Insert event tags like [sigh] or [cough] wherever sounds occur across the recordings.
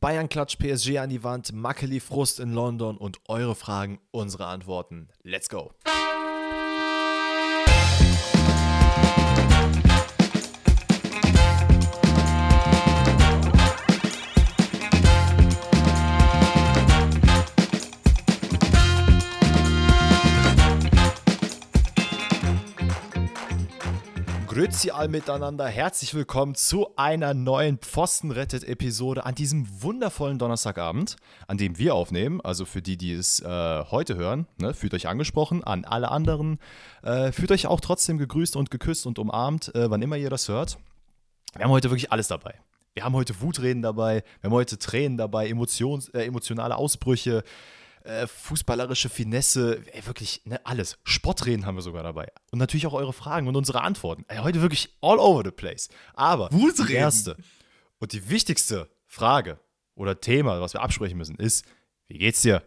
Bayern Klatsch PSG an die Wand, Mackeli Frust in London und eure Fragen, unsere Antworten. Let's go! Grüezi all miteinander, herzlich willkommen zu einer neuen Pfostenrettet-Episode an diesem wundervollen Donnerstagabend, an dem wir aufnehmen. Also für die, die es äh, heute hören, ne, fühlt euch angesprochen. An alle anderen, äh, fühlt euch auch trotzdem gegrüßt und geküsst und umarmt, äh, wann immer ihr das hört. Wir haben heute wirklich alles dabei. Wir haben heute Wutreden dabei, wir haben heute Tränen dabei, Emotions, äh, emotionale Ausbrüche, äh, fußballerische Finesse, ey, wirklich ne, alles. Spottreden haben wir sogar dabei. Und natürlich auch eure Fragen und unsere Antworten. Ey, heute wirklich all over the place. Aber die erste und die wichtigste Frage oder Thema, was wir absprechen müssen, ist, wie geht's dir?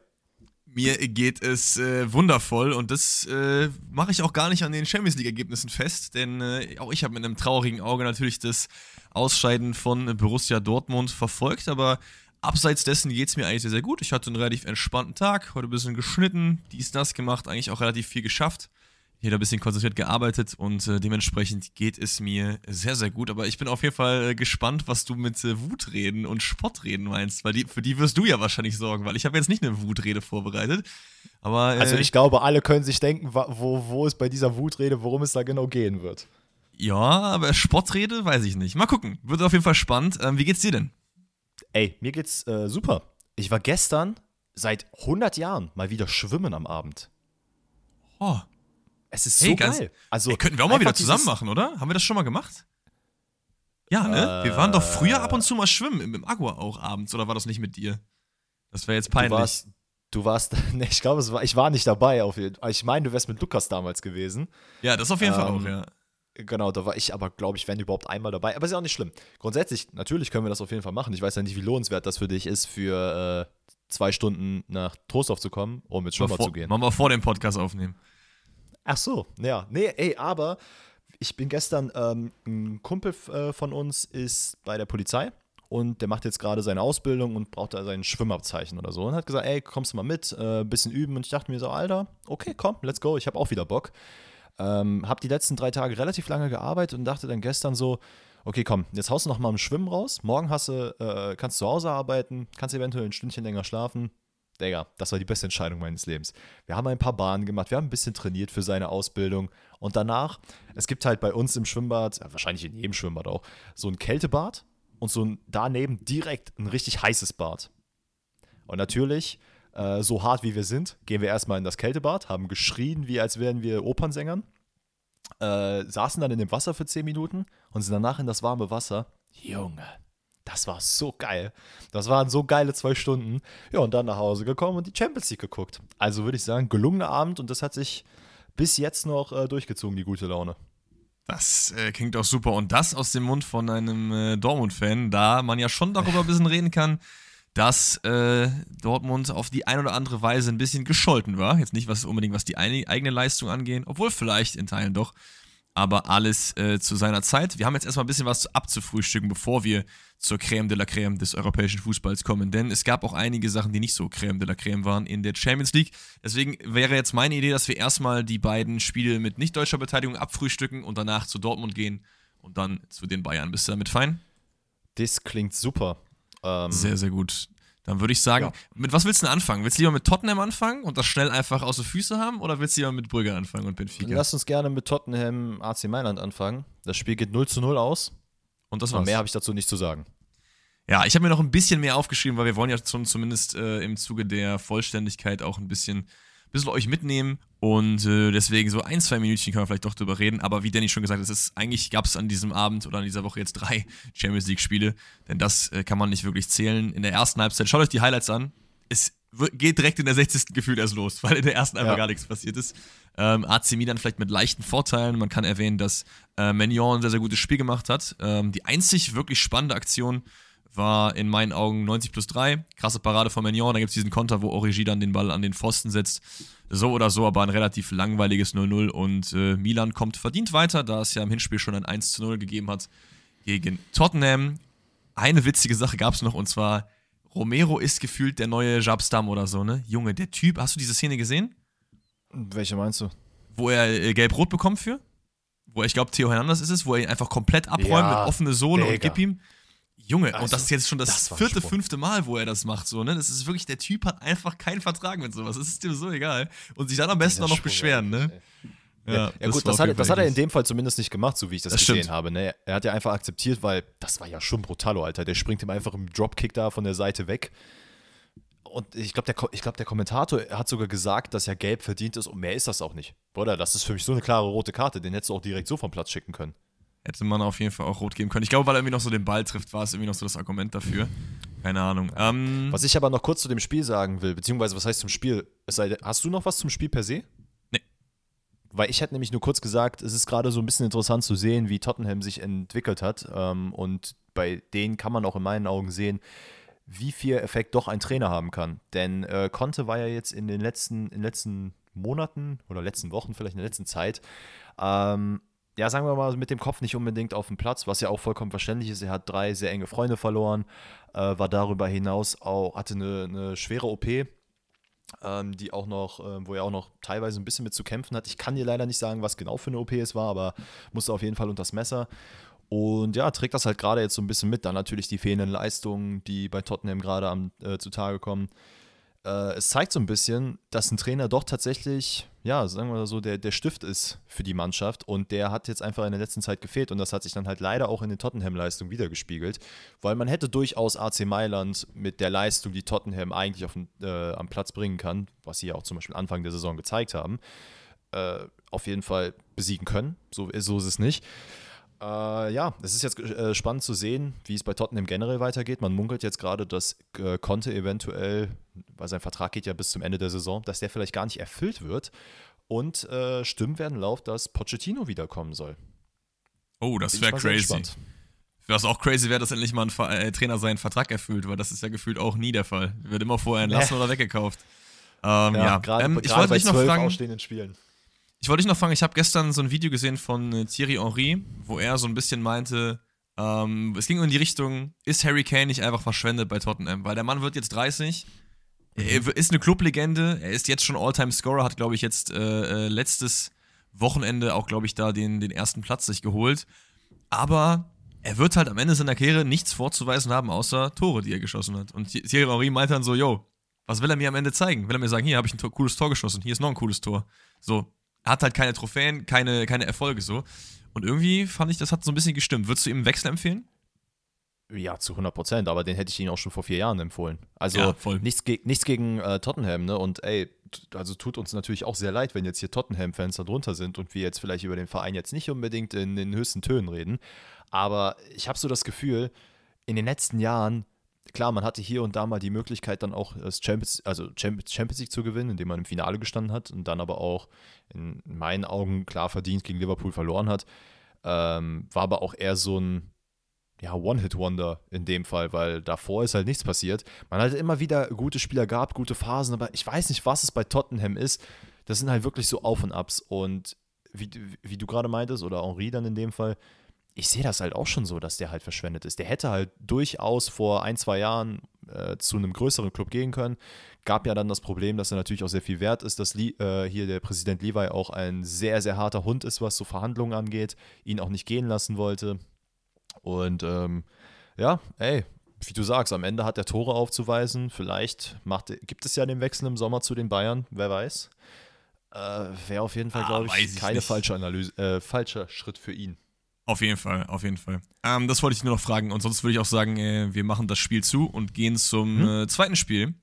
Mir geht es äh, wundervoll und das äh, mache ich auch gar nicht an den Champions League-Ergebnissen fest, denn äh, auch ich habe mit einem traurigen Auge natürlich das Ausscheiden von Borussia Dortmund verfolgt, aber abseits dessen geht es mir eigentlich sehr, sehr gut. Ich hatte einen relativ entspannten Tag, heute ein bisschen geschnitten, dies, das gemacht, eigentlich auch relativ viel geschafft. Hier ein bisschen konzentriert gearbeitet und äh, dementsprechend geht es mir sehr, sehr gut. Aber ich bin auf jeden Fall äh, gespannt, was du mit äh, Wutreden und Spottreden meinst, weil die, für die wirst du ja wahrscheinlich sorgen, weil ich habe jetzt nicht eine Wutrede vorbereitet. Aber, äh, Also ich glaube, alle können sich denken, wo, wo es bei dieser Wutrede, worum es da genau gehen wird. Ja, aber Spottrede weiß ich nicht. Mal gucken. Wird auf jeden Fall spannend. Ähm, wie geht's dir denn? Ey, mir geht's äh, super. Ich war gestern seit 100 Jahren mal wieder schwimmen am Abend. Oh, Es ist Hey, so ganz- geil. Also ey, könnten wir auch mal wieder zusammen machen, oder? Haben wir das schon mal gemacht? Ja, ne? wir waren doch früher ab und zu mal schwimmen, im, im Agua auch abends, oder war das nicht mit dir? Das wäre jetzt Du peinlich. warst, du warst, [laughs] ne, ich glaube, war, ich war nicht dabei. Auf ich meine, du wärst mit Lukas damals gewesen. ja, das auf jeden Fall Ähm, auch, ja. Genau, da war ich aber, glaube ich, wenn überhaupt einmal dabei. Aber ist ja auch nicht schlimm. Grundsätzlich, natürlich können wir das auf jeden Fall machen. Ich weiß ja nicht, wie lohnenswert das für dich ist, für äh, zwei Stunden nach Trostorf zu kommen, um ins Schwimmbad vor, zu gehen. Machen wir vor dem Podcast aufnehmen. Ach so, ja. Nee, ey, aber ich bin gestern, ähm, ein Kumpel äh, von uns ist bei der Polizei und der macht jetzt gerade seine Ausbildung und braucht da sein Schwimmabzeichen oder so und hat gesagt, ey, kommst du mal mit, äh, bisschen üben und ich dachte mir so, Alter, okay, komm, let's go, ich habe auch wieder Bock. Ähm, hab die letzten drei Tage relativ lange gearbeitet und dachte dann gestern so, okay, komm, jetzt haust du noch mal im Schwimmen raus, morgen hast du, äh, kannst zu Hause arbeiten, kannst eventuell ein Stündchen länger schlafen, Digga, das war die beste Entscheidung meines Lebens. Wir haben ein paar Bahnen gemacht, wir haben ein bisschen trainiert für seine Ausbildung und danach, es gibt halt bei uns im Schwimmbad, ja, wahrscheinlich in jedem Schwimmbad auch, so ein Kältebad und so ein daneben direkt ein richtig heißes Bad. Und natürlich, äh, so hart wie wir sind, gehen wir erstmal in das Kältebad, haben geschrien, wie als wären wir Opernsängern, äh, saßen dann in dem Wasser für 10 Minuten und sind danach in das warme Wasser. Junge, das war so geil. Das waren so geile zwei Stunden. Ja, und dann nach Hause gekommen und die Champions League geguckt. Also würde ich sagen, gelungener Abend und das hat sich bis jetzt noch äh, durchgezogen, die gute Laune. Das äh, klingt auch super. Und das aus dem Mund von einem äh, Dortmund-Fan, da man ja schon darüber ein bisschen reden kann, dass äh, Dortmund auf die ein oder andere Weise ein bisschen gescholten war. Jetzt nicht was unbedingt, was die eigene Leistung angeht, obwohl vielleicht in Teilen doch. Aber alles äh, zu seiner Zeit. Wir haben jetzt erstmal ein bisschen was abzufrühstücken, bevor wir zur Crème de la Crème des europäischen Fußballs kommen. Denn es gab auch einige Sachen, die nicht so Crème de la Crème waren in der Champions League. Deswegen wäre jetzt meine Idee, dass wir erstmal die beiden Spiele mit nicht deutscher Beteiligung abfrühstücken und danach zu Dortmund gehen und dann zu den Bayern. Bist du damit fein? Das klingt super. Ähm, Sehr, sehr gut. Dann würde ich sagen, Ja. mit was willst du denn anfangen? Willst du lieber mit Tottenham anfangen und das schnell einfach aus den Füßen haben oder willst du lieber mit Brügge anfangen und Benfica? Lass uns gerne mit Tottenham AC Mailand anfangen. Das Spiel geht 0 zu 0 aus. und das Und war's. mehr habe ich dazu nicht zu sagen. Ja, ich habe mir noch ein bisschen mehr aufgeschrieben, weil wir wollen ja zum, zumindest äh, im Zuge der Vollständigkeit auch ein bisschen, bisschen euch mitnehmen. Und äh, deswegen so ein, zwei Minütchen können wir vielleicht doch drüber reden. Aber wie Danny schon gesagt hat, es ist, eigentlich gab es an diesem Abend oder an dieser Woche jetzt drei [laughs] Champions League-Spiele. Denn das äh, kann man nicht wirklich zählen. In der ersten Halbzeit, schaut euch die Highlights an. Es geht direkt in der 60. [laughs] Gefühl erst los, weil in der ersten einfach Ja. gar nichts passiert ist. Ähm, AC Milan vielleicht mit leichten Vorteilen. Man kann erwähnen, dass äh, Magnon ein sehr, sehr gutes Spiel gemacht hat. Ähm, die einzig wirklich spannende Aktion war in meinen Augen 90 plus 3. Krasse Parade von Magnon. Da gibt es diesen Konter, wo Origi dann den Ball an den Pfosten setzt. So oder so, aber ein relativ langweiliges 0-0. Und äh, Milan kommt verdient weiter, da es ja im Hinspiel schon ein 1-0 gegeben hat gegen Tottenham. Eine witzige Sache gab es noch und zwar Romero ist gefühlt der neue Jabstam oder so, ne? Junge, der Typ, hast du diese Szene gesehen? Welche meinst du? Wo er äh, gelb-rot bekommt für? Wo er, ich glaube, Theo Hernandez ist es, wo er ihn einfach komplett abräumt Ja, mit offene Sohle und gib ihm. Junge, und Also, das ist jetzt schon das, das vierte, fünfte Mal, wo er das macht, so, ne? Das ist wirklich, der Typ hat einfach keinen Vertrag mit sowas. Das ist dem so egal. Und sich dann am besten auch noch Sprung, beschweren, ne? ey. Ja, ja gut, war das hat, das hat er in dem Fall zumindest nicht gemacht, so wie ich das, Das gesehen stimmt. habe. Ne? Er hat ja einfach akzeptiert, weil das war ja schon brutalo, Alter. Der springt ihm einfach im Dropkick da von der Seite weg. Und ich glaube, der, ich glaub, der Kommentator hat sogar gesagt, dass ja gelb verdient ist und mehr ist das auch nicht. Bruder, das ist für mich so eine klare rote Karte. Den hättest du auch direkt so vom Platz schicken können. Hätte man auf jeden Fall auch rot geben können. Ich glaube, weil er irgendwie noch so den Ball trifft, war es irgendwie noch so das Argument dafür. Keine Ahnung. Ähm, Was ich aber noch kurz zu dem Spiel sagen will, beziehungsweise was heißt zum Spiel? Sei hast du noch was zum Spiel per se? Nee. Weil ich hätte nämlich nur kurz gesagt, es ist gerade so ein bisschen interessant zu sehen, wie Tottenham sich entwickelt hat. Ähm, und bei denen kann man auch in meinen Augen sehen, wie viel Effekt doch ein Trainer haben kann. Denn äh, Conte war ja jetzt in den letzten, in den letzten Monaten oder letzten Wochen, vielleicht in der letzten Zeit, ähm, ja, sagen wir mal, mit dem Kopf nicht unbedingt auf dem Platz, was ja auch vollkommen verständlich ist. Er hat drei sehr enge Freunde verloren, äh, war darüber hinaus auch, hatte eine, eine schwere OP, ähm, die auch noch, äh, wo er auch noch teilweise ein bisschen mit zu kämpfen hat. Ich kann dir leider nicht sagen, was genau für eine OP es war, aber musste auf jeden Fall unters Messer. Und ja, trägt das halt gerade jetzt so ein bisschen mit. Dann natürlich die fehlenden Leistungen, die bei Tottenham gerade am äh, zutage kommen. Äh, es zeigt so ein bisschen, dass ein Trainer doch tatsächlich, ja, sagen wir mal so, der, der Stift ist für die Mannschaft. Und der hat jetzt einfach in der letzten Zeit gefehlt. Und das hat sich dann halt leider auch in den Tottenham-Leistungen wiedergespiegelt. Weil man hätte durchaus AC Mailand mit der Leistung, die Tottenham eigentlich auf äh, am Platz bringen kann, was sie ja auch zum Beispiel Anfang der Saison gezeigt haben, äh, auf jeden Fall besiegen können. So, so ist es nicht. Äh, ja, es ist jetzt äh, spannend zu sehen, wie es bei Tottenham generell weitergeht. Man munkelt jetzt gerade, dass äh, Conte eventuell, weil sein Vertrag geht ja bis zum Ende der Saison, dass der vielleicht gar nicht erfüllt wird. Und äh, Stimmen werden laut, dass Pochettino wiederkommen soll. oh, das wäre crazy. Was auch crazy wäre, dass endlich mal ein äh, Trainer seinen Vertrag erfüllt, weil das ist ja gefühlt auch nie der Fall. Wird immer vorher entlassen oder weggekauft. Ähm, ja, gerade ähm, ich wollte bei dich noch zwölf fragen. ausstehenden Spielen. Ich wollte dich noch fragen, ich habe gestern so ein Video gesehen von äh, Thierry Henry, wo er so ein bisschen meinte, ähm, es ging in die Richtung, ist Harry Kane nicht einfach verschwendet bei Tottenham? Weil der Mann wird jetzt 30, er w- ist eine Clublegende, er ist jetzt schon All-Time-Scorer, hat, glaube ich, jetzt äh, äh, letztes Wochenende auch, glaube ich, da den, den ersten Platz sich geholt. Aber er wird halt am Ende seiner Karriere nichts vorzuweisen haben, außer Tore, die er geschossen hat. Und Thi- Thierry Henry meinte dann so, yo, was will er mir am Ende zeigen? Will er mir sagen, hier habe ich ein cooles Tor geschossen, hier ist noch ein cooles Tor. So, er hat halt keine Trophäen, keine, keine Erfolge so. Und irgendwie fand ich, das hat so ein bisschen gestimmt. Würdest du ihm einen Wechsel empfehlen? Ja, zu 100 Prozent, aber den hätte ich Ihnen auch schon vor vier Jahren empfohlen. Also Ja, nichts, ge nichts gegen äh, Tottenham, ne? Und ey, also tut uns natürlich auch sehr leid, wenn jetzt hier Tottenham-Fans da drunter sind und wir jetzt vielleicht über den Verein jetzt nicht unbedingt in den höchsten Tönen reden. Aber ich habe so das Gefühl, in den letzten Jahren, klar, man hatte hier und da mal die Möglichkeit, dann auch das Champions, also Champions League zu gewinnen, indem man im Finale gestanden hat und dann aber auch in meinen Augen klar verdient gegen Liverpool verloren hat. Ähm, war aber auch eher so ein ja, One-Hit-Wonder in dem Fall, weil davor ist halt nichts passiert. Man hat immer wieder gute Spieler gehabt, gute Phasen, aber ich weiß nicht, was es bei Tottenham ist. Das sind halt wirklich so Auf und Abs. Und wie, wie du gerade meintest, oder Henri dann in dem Fall, ich sehe das halt auch schon so, dass der halt verschwendet ist. Der hätte halt durchaus vor ein, zwei Jahren äh, zu einem größeren Club gehen können. Gab ja dann das Problem, dass er natürlich auch sehr viel wert ist, dass Lee, äh, hier der Präsident Levi auch ein sehr, sehr harter Hund ist, was so Verhandlungen angeht, ihn auch nicht gehen lassen wollte. Und ähm, ja, ey, wie du sagst, am Ende hat er Tore aufzuweisen. Vielleicht macht, gibt es ja den Wechsel im Sommer zu den Bayern, wer weiß. Äh, Wäre auf jeden Fall, Ah, glaube ich, ich keine nicht. falsche Analyse, äh, falscher Schritt für ihn. Auf jeden Fall, auf jeden Fall. Ähm, das wollte ich nur noch fragen. Und sonst würde ich auch sagen, äh, wir machen das Spiel zu und gehen zum Hm? äh, zweiten Spiel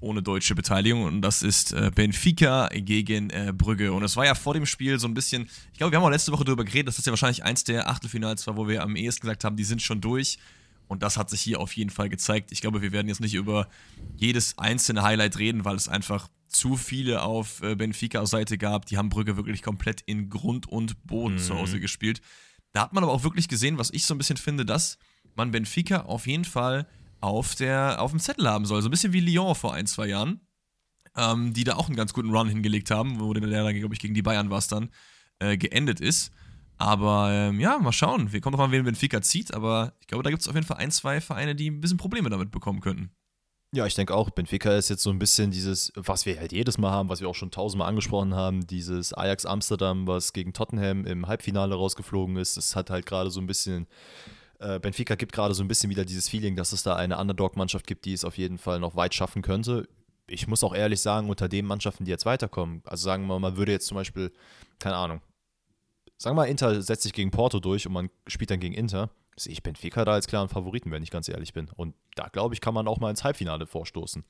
ohne deutsche Beteiligung. Und das ist äh, Benfica gegen äh, Brügge. Und es war ja vor dem Spiel so ein bisschen, ich glaube, wir haben auch letzte Woche darüber geredet, dass das ja wahrscheinlich eins der Achtelfinals war, wo wir am ehesten gesagt haben, die sind schon durch. Und das hat sich hier auf jeden Fall gezeigt. Ich glaube, wir werden jetzt nicht über jedes einzelne Highlight reden, weil es einfach zu viele auf äh, Benfica-Seite gab. Die haben Brügge wirklich komplett in Grund und Boden zu Hause gespielt. Da hat man aber auch wirklich gesehen, was ich so ein bisschen finde, dass man Benfica auf jeden Fall auf, der, auf dem Zettel haben soll. So ein bisschen wie Lyon vor ein, zwei Jahren, ähm, die da auch einen ganz guten Run hingelegt haben, wo der, glaube ich, gegen die Bayern war es dann, äh, geendet ist. Aber ähm, ja, mal schauen. Wir kommen drauf an, wen Benfica zieht, aber ich glaube, da gibt es auf jeden Fall ein, zwei Vereine, die ein bisschen Probleme damit bekommen könnten. Ja, ich denke auch, Benfica ist jetzt so ein bisschen dieses, was wir halt jedes Mal haben, was wir auch schon tausendmal angesprochen haben, dieses Ajax Amsterdam, was gegen Tottenham im Halbfinale rausgeflogen ist. Das hat halt gerade so ein bisschen, äh, Benfica gibt gerade so ein bisschen wieder dieses Feeling, dass es da eine Underdog-Mannschaft gibt, die es auf jeden Fall noch weit schaffen könnte. Ich muss auch ehrlich sagen, unter den Mannschaften, die jetzt weiterkommen, also sagen wir mal, man würde jetzt zum Beispiel, keine Ahnung, sagen wir mal, Inter setzt sich gegen Porto durch und man spielt dann gegen Inter sehe ich Benfica da als klaren Favoriten, wenn ich ganz ehrlich bin. Und da, glaube ich, kann man auch mal ins Halbfinale vorstoßen.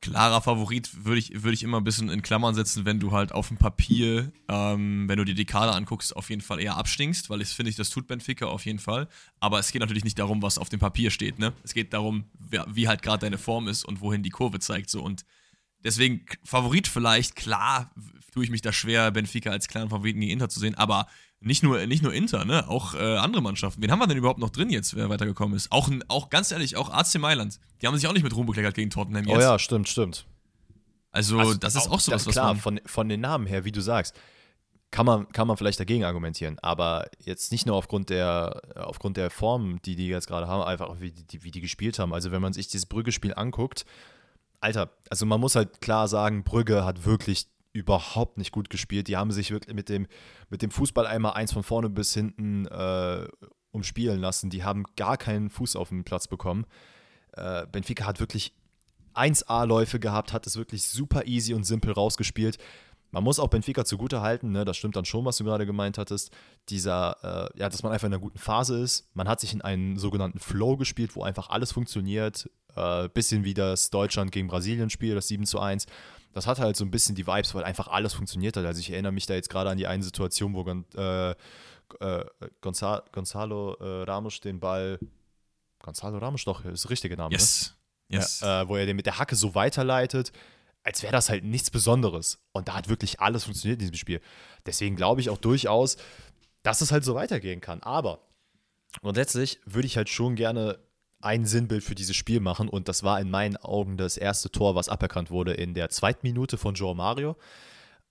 Klarer Favorit würde ich, würd ich immer ein bisschen in Klammern setzen, wenn du halt auf dem Papier, ähm, wenn du dir die Kader anguckst, auf jeden Fall eher abstinkst, weil ich finde, das tut Benfica auf jeden Fall. Aber es geht natürlich nicht darum, was auf dem Papier steht, ne? Es geht darum, wer, wie halt gerade deine Form ist und wohin die Kurve zeigt. So. Und deswegen Favorit vielleicht, klar, tue ich mich da schwer, Benfica als klaren Favoriten gegen Inter zu sehen, aber nicht nur, nicht nur Inter, ne? Auch äh, andere Mannschaften. Wen haben wir denn überhaupt noch drin jetzt, wer weitergekommen ist? Auch, auch ganz ehrlich, auch AC Mailand. Die haben sich auch nicht mit Ruhm bekleckert gegen Tottenham jetzt. Oh ja, stimmt, stimmt. Also, also das ist auch, auch sowas, das, klar, was man von, von den Namen her, wie du sagst, kann man, kann man vielleicht dagegen argumentieren, aber jetzt nicht nur aufgrund der, aufgrund der Form, die die jetzt gerade haben, einfach wie die, wie die gespielt haben. Also wenn man sich dieses Brügge-Spiel anguckt, Alter, also man muss halt klar sagen, Brügge hat wirklich überhaupt nicht gut gespielt. Die haben sich wirklich mit dem, mit dem Fußball einmal eins von vorne bis hinten äh, umspielen lassen. Die haben gar keinen Fuß auf den Platz bekommen. Äh, Benfica hat wirklich 1A-Läufe gehabt, hat es wirklich super easy und simpel rausgespielt. Man muss auch Benfica zugute halten, ne? das stimmt dann schon, was du gerade gemeint hattest, dieser, äh, ja, dass man einfach in einer guten Phase ist. Man hat sich in einen sogenannten Flow gespielt, wo einfach alles funktioniert. Äh, bisschen wie das Deutschland gegen Brasilien Spiel, das 7 zu 1 das hat halt so ein bisschen die Vibes, weil einfach alles funktioniert hat. Also ich erinnere mich da jetzt gerade an die eine Situation, wo äh, äh, Gonzalo, Gonzalo äh, Ramos den Ball, Gonzalo Ramos doch, ist der richtige Name, yes. ne? Yes. Ja, äh, wo er den mit der Hacke so weiterleitet, als wäre das halt nichts Besonderes. Und da hat wirklich alles funktioniert in diesem Spiel. Deswegen glaube ich auch durchaus, dass es halt so weitergehen kann. Aber grundsätzlich würde ich halt schon gerne ein Sinnbild für dieses Spiel machen und das war in meinen Augen das erste Tor, was aberkannt wurde in der zweiten Minute von Joe Mario.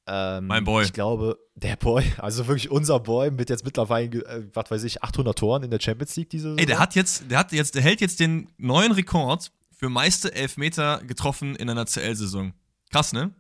Ähm, mein Boy. Ich glaube, der Boy, [laughs] also wirklich unser Boy mit jetzt mittlerweile, äh, was weiß ich, 800 Toren in der Champions League diese Saison. Ey, der hat jetzt, der hat jetzt, der hält jetzt den neuen Rekord für meiste Elfmeter getroffen in einer CL-Saison. Krass, ne?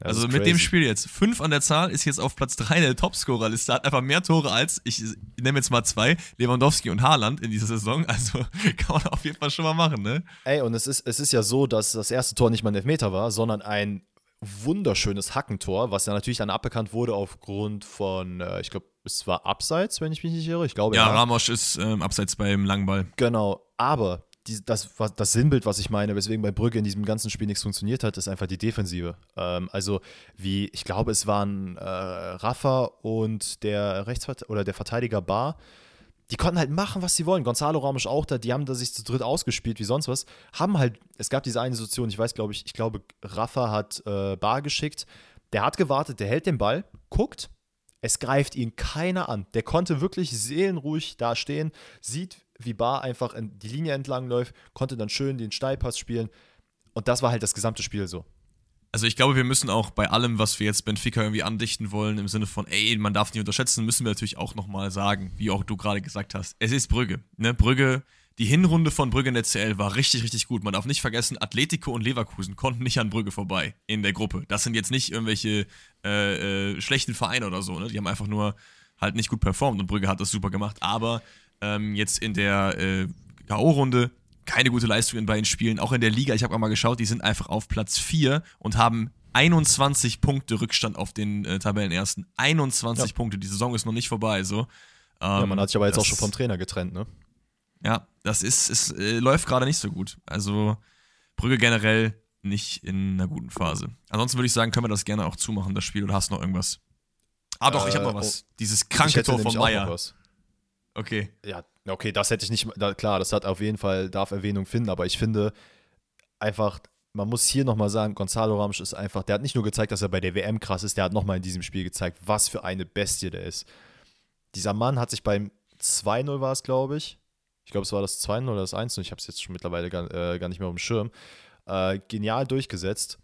Das also mit dem Spiel jetzt. Fünf an der Zahl ist jetzt auf Platz drei der Topscorer-Liste. Hat einfach mehr Tore als, ich nehme jetzt mal zwei, Lewandowski und Haaland in dieser Saison. Also [laughs] kann man auf jeden Fall schon mal machen, ne? Ey, und es ist, es ist ja so, dass das erste Tor nicht mal ein Elfmeter war, sondern ein wunderschönes Hackentor, was ja natürlich dann aberkannt wurde aufgrund von, äh, ich glaube, es war Abseits, wenn ich mich nicht irre. Ich glaube, ja. Ja, Ramos ist ähm, Abseits beim Langball. Genau, aber die, das, das Sinnbild, was ich meine, weswegen bei Brügge in diesem ganzen Spiel nichts funktioniert hat, ist einfach die Defensive. Ähm, also wie, ich glaube, es waren äh, Rafa und der Rechtsvert oder der Verteidiger Bar, die konnten halt machen, was sie wollen. Gonzalo Ramos auch da, die haben da sich zu dritt ausgespielt wie sonst was. Haben halt, es gab diese eine Situation, ich weiß, glaube ich, ich glaube, Rafa hat äh, Bar geschickt. Der hat gewartet, der hält den Ball, guckt, es greift ihn keiner an. Der konnte wirklich seelenruhig da stehen, sieht, wie Bar einfach die Linie entlang läuft, konnte dann schön den Steilpass spielen. Und das war halt das gesamte Spiel so. Also ich glaube, wir müssen auch bei allem, was wir jetzt Benfica irgendwie andichten wollen, im Sinne von, ey, man darf nicht unterschätzen, müssen wir natürlich auch nochmal sagen, wie auch du gerade gesagt hast, es ist Brügge. Ne? Brügge, die Hinrunde von Brügge in der CL war richtig, richtig gut. Man darf nicht vergessen, Atletico und Leverkusen konnten nicht an Brügge vorbei in der Gruppe. Das sind jetzt nicht irgendwelche äh, äh, schlechten Vereine oder so. Ne? Die haben einfach nur halt nicht gut performt und Brügge hat das super gemacht. Aber ähm, jetzt in der äh, K.O.-Runde keine gute Leistung in beiden Spielen. Auch in der Liga, ich habe mal geschaut, die sind einfach auf Platz 4 und haben 21 Punkte Rückstand auf den äh, Tabellenersten. 21 ja. Punkte, die Saison ist noch nicht vorbei. So. Ähm, ja, man hat sich aber jetzt auch schon vom Trainer getrennt, ne? Ja, das ist, es äh, läuft gerade nicht so gut. Also Brügge generell nicht in einer guten Phase. Ansonsten würde ich sagen, können wir das gerne auch zumachen, das Spiel, oder hast du noch irgendwas? Ah, doch, ich habe noch äh, was. Oh, Dieses kranke Tor von Meier. Okay. Ja, okay, das hätte ich nicht, da, klar, das hat auf jeden Fall, darf Erwähnung finden, aber ich finde einfach, man muss hier nochmal sagen, Gonzalo Ramos ist einfach, der hat nicht nur gezeigt, dass er bei der WM krass ist, der hat nochmal in diesem Spiel gezeigt, was für eine Bestie der ist. Dieser Mann hat sich beim 2-0 war es, glaube ich. Ich glaube, es war das 2-0 oder das 1-0, ich habe es jetzt schon mittlerweile gar, äh, gar nicht mehr auf dem Schirm. Äh, genial durchgesetzt.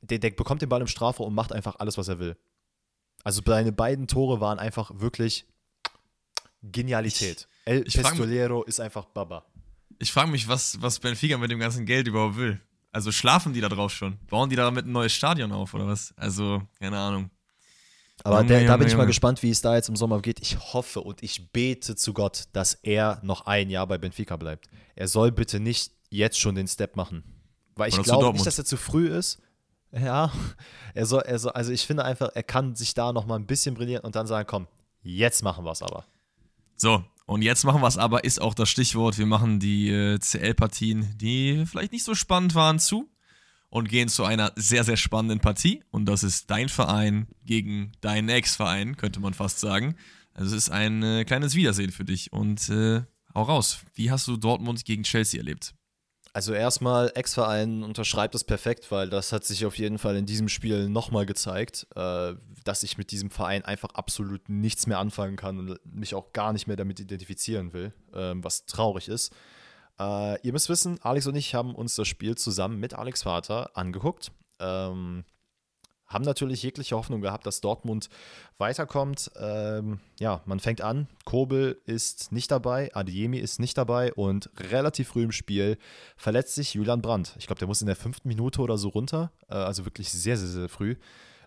Der, der bekommt den Ball im Strafraum und macht einfach alles, was er will. Also seine beiden Tore waren einfach wirklich Genialität. El ich Pistolero ist einfach Baba. Ich frage mich, was, was Benfica mit dem ganzen Geld überhaupt will. Also schlafen die da drauf schon? Bauen die damit ein neues Stadion auf oder was? Also, keine Ahnung. Aber der, da bin ich mal gespannt, wie es da jetzt im Sommer geht. Ich hoffe und ich bete zu Gott, dass er noch ein Jahr bei Benfica bleibt. Er soll bitte nicht jetzt schon den Step machen. Weil ich glaube nicht, dass er zu früh ist. Ja, er soll, er soll, also ich finde einfach, er kann sich da noch mal ein bisschen brillieren und dann sagen, komm, jetzt machen wir es aber. So, und jetzt machen wir es aber, ist auch das Stichwort. Wir machen die äh, CL-Partien, die vielleicht nicht so spannend waren, zu und gehen zu einer sehr, sehr spannenden Partie. Und das ist dein Verein gegen deinen Ex-Verein, könnte man fast sagen. Also es ist ein äh, kleines Wiedersehen für dich. Und äh, hau raus, wie hast du Dortmund gegen Chelsea erlebt? Also erstmal, Ex-Verein unterschreibt es perfekt, weil das hat sich auf jeden Fall in diesem Spiel nochmal gezeigt, äh, dass ich mit diesem Verein einfach absolut nichts mehr anfangen kann und mich auch gar nicht mehr damit identifizieren will, äh, was traurig ist. Äh, ihr müsst wissen, Alex und ich haben uns das Spiel zusammen mit Alex Vater angeguckt. Ähm, haben natürlich jegliche Hoffnung gehabt, dass Dortmund weiterkommt. Ähm, ja, man fängt an. Kobel ist nicht dabei, Adiemi ist nicht dabei und relativ früh im Spiel verletzt sich Julian Brandt. Ich glaube, der muss in der fünften Minute oder so runter. Äh, also wirklich sehr, sehr, sehr früh.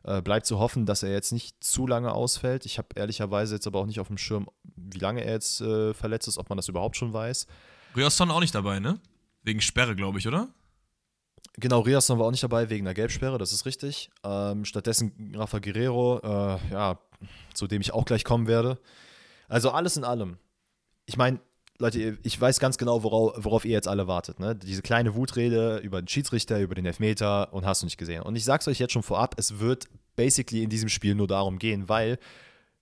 Äh, bleibt zu hoffen, dass er jetzt nicht zu lange ausfällt. Ich habe ehrlicherweise jetzt aber auch nicht auf dem Schirm, wie lange er jetzt äh, verletzt ist, ob man das überhaupt schon weiß. Riasson auch nicht dabei, ne? Wegen Sperre, glaube ich, oder? Genau, Riasson war auch nicht dabei wegen der Gelbsperre, das ist richtig. Ähm, stattdessen Rafa Guerrero, äh, ja, zu dem ich auch gleich kommen werde. Also alles in allem. Ich meine, Leute, ich weiß ganz genau, worauf, worauf, ihr jetzt alle wartet. Ne? Diese kleine Wutrede über den Schiedsrichter, über den Elfmeter und hast du nicht gesehen. Und ich sag's euch jetzt schon vorab, es wird basically in diesem Spiel nur darum gehen, weil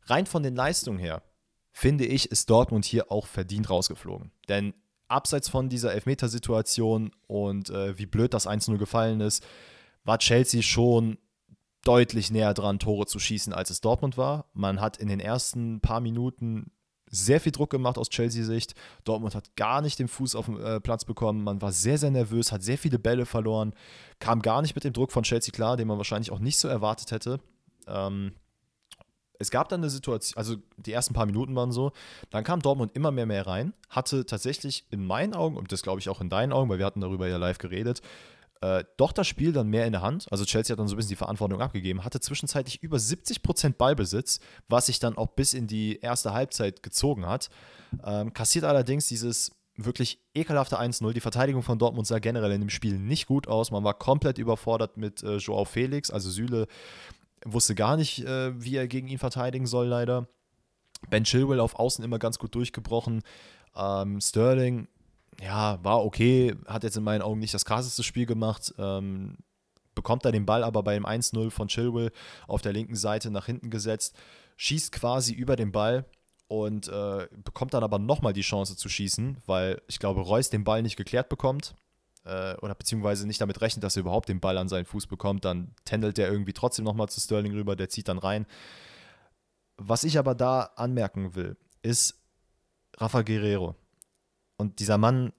rein von den Leistungen her, finde ich, ist Dortmund hier auch verdient rausgeflogen. Denn abseits von dieser Elfmetersituation und äh, wie blöd das 1-0 gefallen ist, war Chelsea schon deutlich näher dran, Tore zu schießen, als es Dortmund war. Man hat in den ersten paar Minuten sehr viel Druck gemacht aus Chelsea-Sicht. Dortmund hat gar nicht den Fuß auf den äh, Platz bekommen. Man war sehr, sehr nervös, hat sehr viele Bälle verloren, kam gar nicht mit dem Druck von Chelsea klar, den man wahrscheinlich auch nicht so erwartet hätte. Ähm, es gab dann eine Situation, also die ersten paar Minuten waren so, dann kam Dortmund immer mehr mehr rein, hatte tatsächlich in meinen Augen, und das glaube ich auch in deinen Augen, weil wir hatten darüber ja live geredet, äh, doch das Spiel dann mehr in der Hand. Also Chelsea hat dann so ein bisschen die Verantwortung abgegeben, hatte zwischenzeitlich über 70% Ballbesitz, was sich dann auch bis in die erste Halbzeit gezogen hat. Ähm, kassiert allerdings dieses wirklich ekelhafte 1-0. Die Verteidigung von Dortmund sah generell in dem Spiel nicht gut aus. Man war komplett überfordert mit äh, Joao Felix, also Süle wusste gar nicht, äh, wie er gegen ihn verteidigen soll, leider. Ben Chilwell auf Außen immer ganz gut durchgebrochen. Ähm, Sterling, ja, war okay, hat jetzt in meinen Augen nicht das krasseste Spiel gemacht. Ähm, bekommt er den Ball aber bei dem 1-0 von Chilwell auf der linken Seite nach hinten gesetzt, schießt quasi über den Ball und äh, bekommt dann aber nochmal die Chance zu schießen, weil ich glaube, Reus den Ball nicht geklärt bekommt äh, oder beziehungsweise nicht damit rechnet, dass er überhaupt den Ball an seinen Fuß bekommt, dann tändelt er irgendwie trotzdem nochmal zu Sterling rüber, der zieht dann rein. Was ich aber da anmerken will, ist Rafa Guerrero. Und dieser Mann,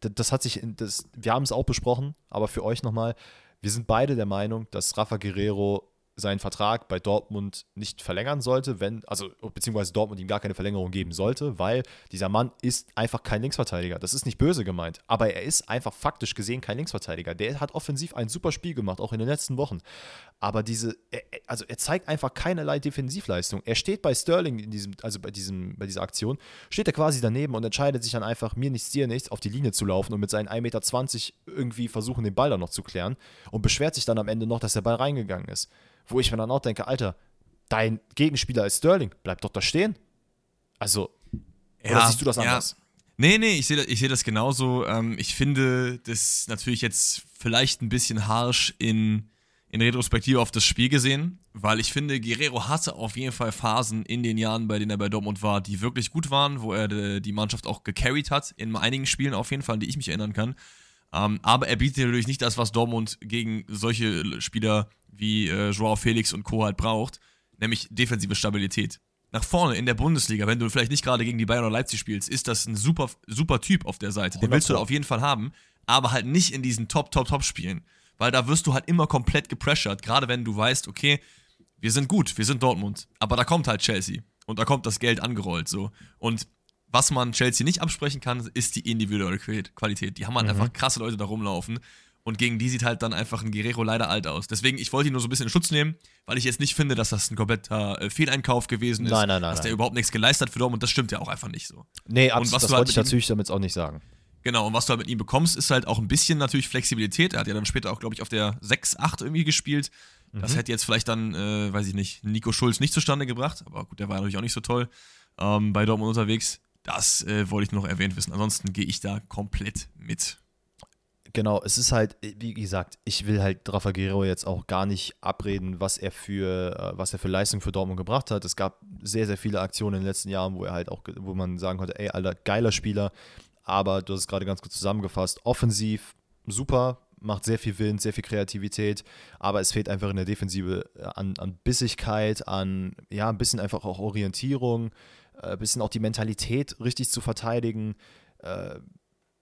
das hat sich, das, wir haben es auch besprochen, aber für euch nochmal, wir sind beide der Meinung, dass Rafa Guerrero seinen Vertrag bei Dortmund nicht verlängern sollte, wenn, also beziehungsweise Dortmund ihm gar keine Verlängerung geben sollte, weil dieser Mann ist einfach kein Linksverteidiger. Das ist nicht böse gemeint, aber er ist einfach faktisch gesehen kein Linksverteidiger. Der hat offensiv ein super Spiel gemacht, auch in den letzten Wochen. Aber diese, also er zeigt einfach keinerlei Defensivleistung. Er steht bei Sterling in diesem, also bei diesem, bei dieser Aktion, steht er quasi daneben und entscheidet sich dann einfach, mir nichts, dir nichts, auf die Linie zu laufen und mit seinen 1,20 Meter irgendwie versuchen, den Ball dann noch zu klären und beschwert sich dann am Ende noch, dass der Ball reingegangen ist wo ich mir dann auch denke, Alter, dein Gegenspieler ist Sterling, bleib doch da stehen. Also, ja, oder siehst du das anders? Ja. Nee, nee, ich sehe ich seh das genauso. Ähm, ich finde das natürlich jetzt vielleicht ein bisschen harsh in, in Retrospektive auf das Spiel gesehen, weil ich finde, Guerrero hatte auf jeden Fall Phasen in den Jahren, bei denen er bei Dortmund war, die wirklich gut waren, wo er de, die Mannschaft auch gecarried hat, in einigen Spielen auf jeden Fall, an die ich mich erinnern kann. Ähm, aber er bietet natürlich nicht das, was Dortmund gegen solche Spieler wie äh, Joao Felix und Co. halt braucht, nämlich defensive Stabilität. Nach vorne in der Bundesliga, wenn du vielleicht nicht gerade gegen die Bayern oder Leipzig spielst, ist das ein super, super Typ auf der Seite. Den willst du auf jeden Fall haben, aber halt nicht in diesen Top, Top, Top Spielen. Weil da wirst du halt immer komplett gepressured, gerade wenn du weißt, okay, wir sind gut, wir sind Dortmund, aber da kommt halt Chelsea und da kommt das Geld angerollt so. Und was man Chelsea nicht absprechen kann, ist die individuelle Qualität. Die haben halt mhm. einfach krasse Leute da rumlaufen. Und gegen die sieht halt dann einfach ein Guerrero leider alt aus. Deswegen, ich wollte ihn nur so ein bisschen in Schutz nehmen, weil ich jetzt nicht finde, dass das ein kompletter äh, Fehleinkauf gewesen ist. Nein, nein, nein. Dass der nein. überhaupt nichts geleistet hat für Dortmund. Das stimmt ja auch einfach nicht so. Nee, absolut. Das wollte halt ich natürlich damit auch nicht sagen. Genau, und was du halt mit ihm bekommst, ist halt auch ein bisschen natürlich Flexibilität. Er hat ja dann später auch, glaube ich, auf der 6-8 irgendwie gespielt. Das mhm. hätte jetzt vielleicht dann, äh, weiß ich nicht, Nico Schulz nicht zustande gebracht. Aber gut, der war natürlich auch nicht so toll ähm, bei Dortmund unterwegs. Das äh, wollte ich nur noch erwähnt wissen. Ansonsten gehe ich da komplett mit. Genau, es ist halt, wie gesagt, ich will halt Rafa Guerrero jetzt auch gar nicht abreden, was er für, äh, was er für Leistung für Dortmund gebracht hat. Es gab sehr, sehr viele Aktionen in den letzten Jahren, wo er halt auch, wo man sagen konnte, ey, alter, geiler Spieler, aber du hast es gerade ganz kurz zusammengefasst, offensiv super, macht sehr viel Wind, sehr viel Kreativität, aber es fehlt einfach in der Defensive an, an Bissigkeit, an, ja, ein bisschen einfach auch Orientierung, äh, bisschen auch die Mentalität richtig zu verteidigen. Äh,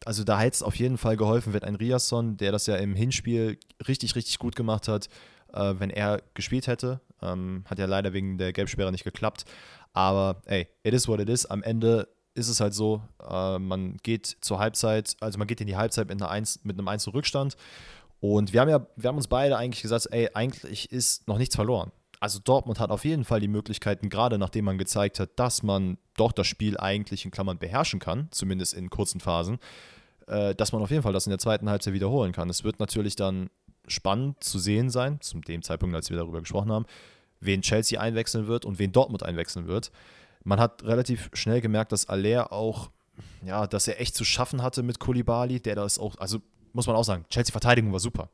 also da hätte es auf jeden Fall geholfen, wenn ein Riasson, der das ja im Hinspiel richtig, richtig gut gemacht hat, wenn er gespielt hätte. Ähm, hat ja leider wegen der Gelbsperre nicht geklappt. Aber ey, it is what it is. Am Ende ist es halt so, äh, man geht zur Halbzeit, also man geht in die Halbzeit mit, einer 1, mit einem 1 Rückstand. Und wir haben ja, wir haben uns beide eigentlich gesagt, ey, eigentlich ist noch nichts verloren. Also Dortmund hat auf jeden Fall die Möglichkeiten, gerade nachdem man gezeigt hat, dass man doch das Spiel eigentlich in Klammern beherrschen kann, zumindest in kurzen Phasen, äh, dass man auf jeden Fall das in der zweiten Halbzeit wiederholen kann. Es wird natürlich dann spannend zu sehen sein, zum dem Zeitpunkt, als wir darüber gesprochen haben, wen Chelsea einwechseln wird und wen Dortmund einwechseln wird. Man hat relativ schnell gemerkt, dass Aller auch, ja, dass er echt zu schaffen hatte mit Kulibali, der das auch, also muss man auch sagen, Chelsea-Verteidigung war super.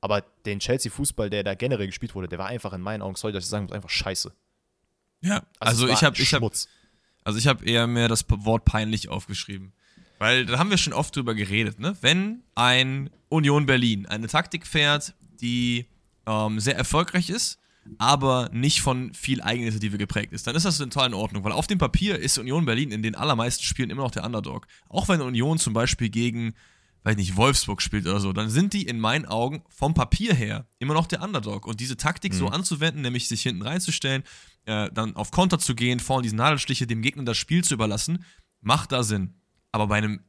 Aber den Chelsea-Fußball, der da generell gespielt wurde, der war einfach in meinen Augen, soll ich das sagen, einfach scheiße. Ja, also, also ich habe ich hab, also ich habe eher mehr das Wort peinlich aufgeschrieben. Weil da haben wir schon oft drüber geredet, ne? Wenn ein Union Berlin eine Taktik fährt, die ähm, sehr erfolgreich ist, aber nicht von viel Eigeninitiative geprägt ist, dann ist das total in Ordnung, weil auf dem Papier ist Union Berlin in den allermeisten Spielen immer noch der Underdog. Auch wenn Union zum Beispiel gegen, weiß nicht, Wolfsburg spielt oder so, dann sind die in meinen Augen vom Papier her immer noch der Underdog. Und diese Taktik mhm. so anzuwenden, nämlich sich hinten reinzustellen, äh, dann auf Konter zu gehen, vorne diese Nadelstiche, dem Gegner das Spiel zu überlassen, macht da Sinn. Aber bei einem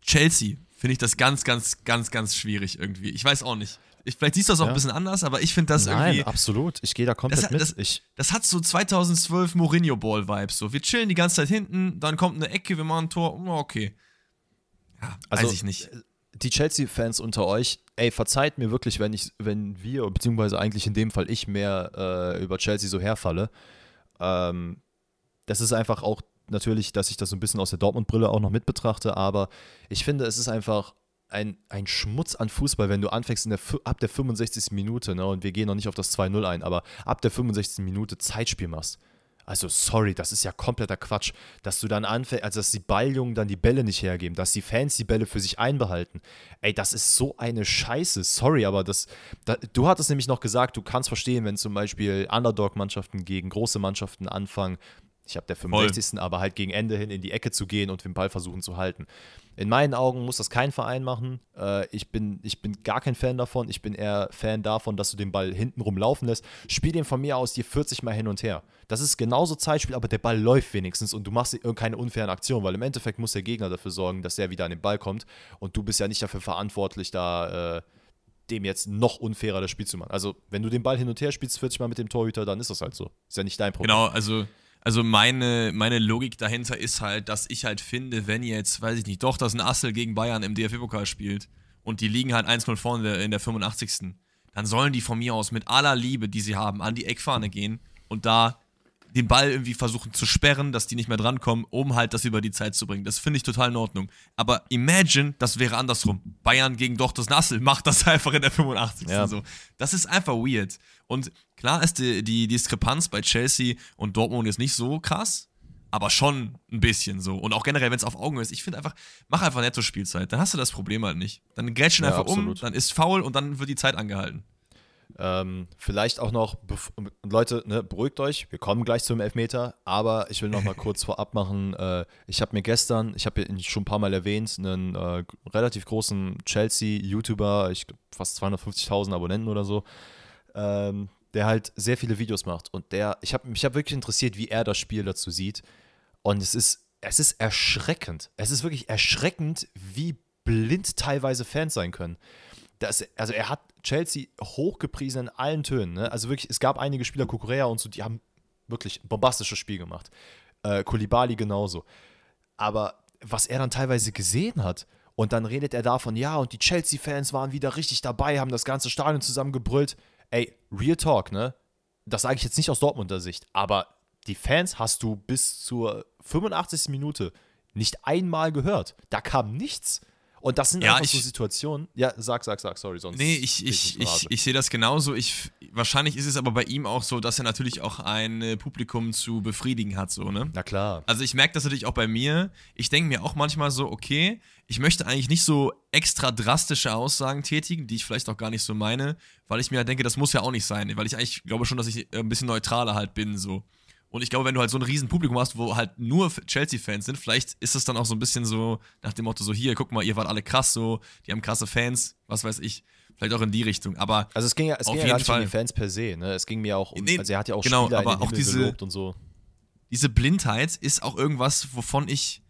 Chelsea finde ich das ganz, ganz, ganz, ganz schwierig irgendwie. Ich weiß auch nicht. Ich, vielleicht siehst du das auch ja. ein bisschen anders, aber ich finde das Nein, irgendwie. absolut. Ich gehe da komplett das, mit. Das, ich, das hat so 2012 Mourinho-Ball-Vibes. So. Wir chillen die ganze Zeit hinten, dann kommt eine Ecke, wir machen ein Tor. Oh, okay. Ja, also, weiß ich nicht. Die Chelsea-Fans unter euch, ey, verzeiht mir wirklich, wenn ich, wenn wir, beziehungsweise eigentlich in dem Fall ich mehr äh, über Chelsea so herfalle. Ähm, das ist einfach auch natürlich, dass ich das so ein bisschen aus der Dortmund-Brille auch noch mit betrachte, aber ich finde, es ist einfach ein, ein Schmutz an Fußball, wenn du anfängst in der, ab der 65. Minute, ne, und wir gehen noch nicht auf das 2-0 ein, aber ab der 65. Minute Zeitspiel machst. Also sorry, das ist ja kompletter Quatsch, dass du dann anfängst, also dass die Balljungen dann die Bälle nicht hergeben, dass die Fans die Bälle für sich einbehalten. Ey, das ist so eine Scheiße. Sorry, aber das, da, du hattest nämlich noch gesagt, du kannst verstehen, wenn zum Beispiel Underdog-Mannschaften gegen große Mannschaften anfangen, ich habe der 65. Voll. aber halt gegen Ende hin in die Ecke zu gehen und den Ball versuchen zu halten. In meinen Augen muss das kein Verein machen. Äh, ich, bin, ich bin gar kein Fan davon. Ich bin eher Fan davon, dass du den Ball hintenrum laufen lässt. Spiel den von mir aus dir 40 Mal hin und her. Das ist genauso Zeitspiel, aber der Ball läuft wenigstens und du machst keine unfairen Aktionen, weil im Endeffekt muss der Gegner dafür sorgen, dass er wieder an den Ball kommt und du bist ja nicht dafür verantwortlich, da äh, dem jetzt noch unfairer das Spiel zu machen. Also, wenn du den Ball hin und her spielst, 40 Mal mit dem Torhüter, dann ist das halt so. Ist ja nicht dein Problem. Genau, also also meine, meine Logik dahinter ist halt, dass ich halt finde, wenn jetzt, weiß ich nicht, doch, dass ein Assel gegen Bayern im DFB-Pokal spielt und die liegen halt 1-0 vorne in der, in der 85. Dann sollen die von mir aus mit aller Liebe, die sie haben, an die Eckfahne gehen und da den Ball irgendwie versuchen zu sperren, dass die nicht mehr drankommen, um halt das über die Zeit zu bringen. Das finde ich total in Ordnung. Aber imagine, das wäre andersrum. Bayern gegen doch das Nassel macht das [laughs] einfach in der 85. Ja. So. Das ist einfach weird. Und klar ist die, die Diskrepanz bei Chelsea und Dortmund jetzt nicht so krass, aber schon ein bisschen so. Und auch generell, wenn es auf Augen ist, ich finde einfach, mach einfach Netto-Spielzeit. Dann hast du das Problem halt nicht. Dann grätschen ja, einfach absolut. um, dann ist faul und dann wird die Zeit angehalten. Ähm, vielleicht auch noch, Leute, ne, beruhigt euch, wir kommen gleich zum Elfmeter, aber ich will noch mal [laughs] kurz vorab machen, äh, ich habe mir gestern, ich habe schon ein paar Mal erwähnt, einen äh, relativ großen Chelsea-YouTuber, ich glaube fast 250.000 Abonnenten oder so, ähm, der halt sehr viele Videos macht und der, ich habe mich hab wirklich interessiert, wie er das Spiel dazu sieht und es ist es ist erschreckend. Es ist wirklich erschreckend, wie blind teilweise Fans sein können. Das, also er hat Chelsea hochgepriesen in allen Tönen. Ne? Also wirklich, es gab einige Spieler, Kukurea und so, die haben wirklich ein bombastisches Spiel gemacht. Äh, Kulibali genauso. Aber was er dann teilweise gesehen hat, und dann redet er davon, ja, und die Chelsea-Fans waren wieder richtig dabei, haben das ganze Stadion zusammengebrüllt. Ey, Real Talk, ne? Das sage ich jetzt nicht aus Dortmunder Sicht, aber die Fans hast du bis zur 85. Minute nicht einmal gehört. Da kam nichts. Und das sind ja, einfach ich, so Situationen. Ja, sag, sag, sag, sorry, sonst. Nee, ich, ich, ich, ich sehe das genauso. Ich, wahrscheinlich ist es aber bei ihm auch so, dass er natürlich auch ein äh, Publikum zu befriedigen hat, so, ne? Na klar. Also ich merke das natürlich auch bei mir. Ich denke mir auch manchmal so, okay, ich möchte eigentlich nicht so extra drastische Aussagen tätigen, die ich vielleicht auch gar nicht so meine, weil ich mir halt denke, das muss ja auch nicht sein, weil ich eigentlich glaube schon, dass ich ein bisschen neutraler halt bin, so. Und ich glaube, wenn du halt so ein riesen Publikum hast, wo halt nur Chelsea-Fans sind, vielleicht ist es dann auch so ein bisschen so nach dem Motto so, hier, guck mal, ihr wart alle krass so, die haben krasse Fans, was weiß ich. Vielleicht auch in die Richtung, aber Also es ging ja, es ging ja gar nicht Fall. um die Fans per se, ne? Es ging mir auch um, nee, also er hat ja auch genau, Spieler aber auch diese, und so. Diese Blindheit ist auch irgendwas, wovon ich,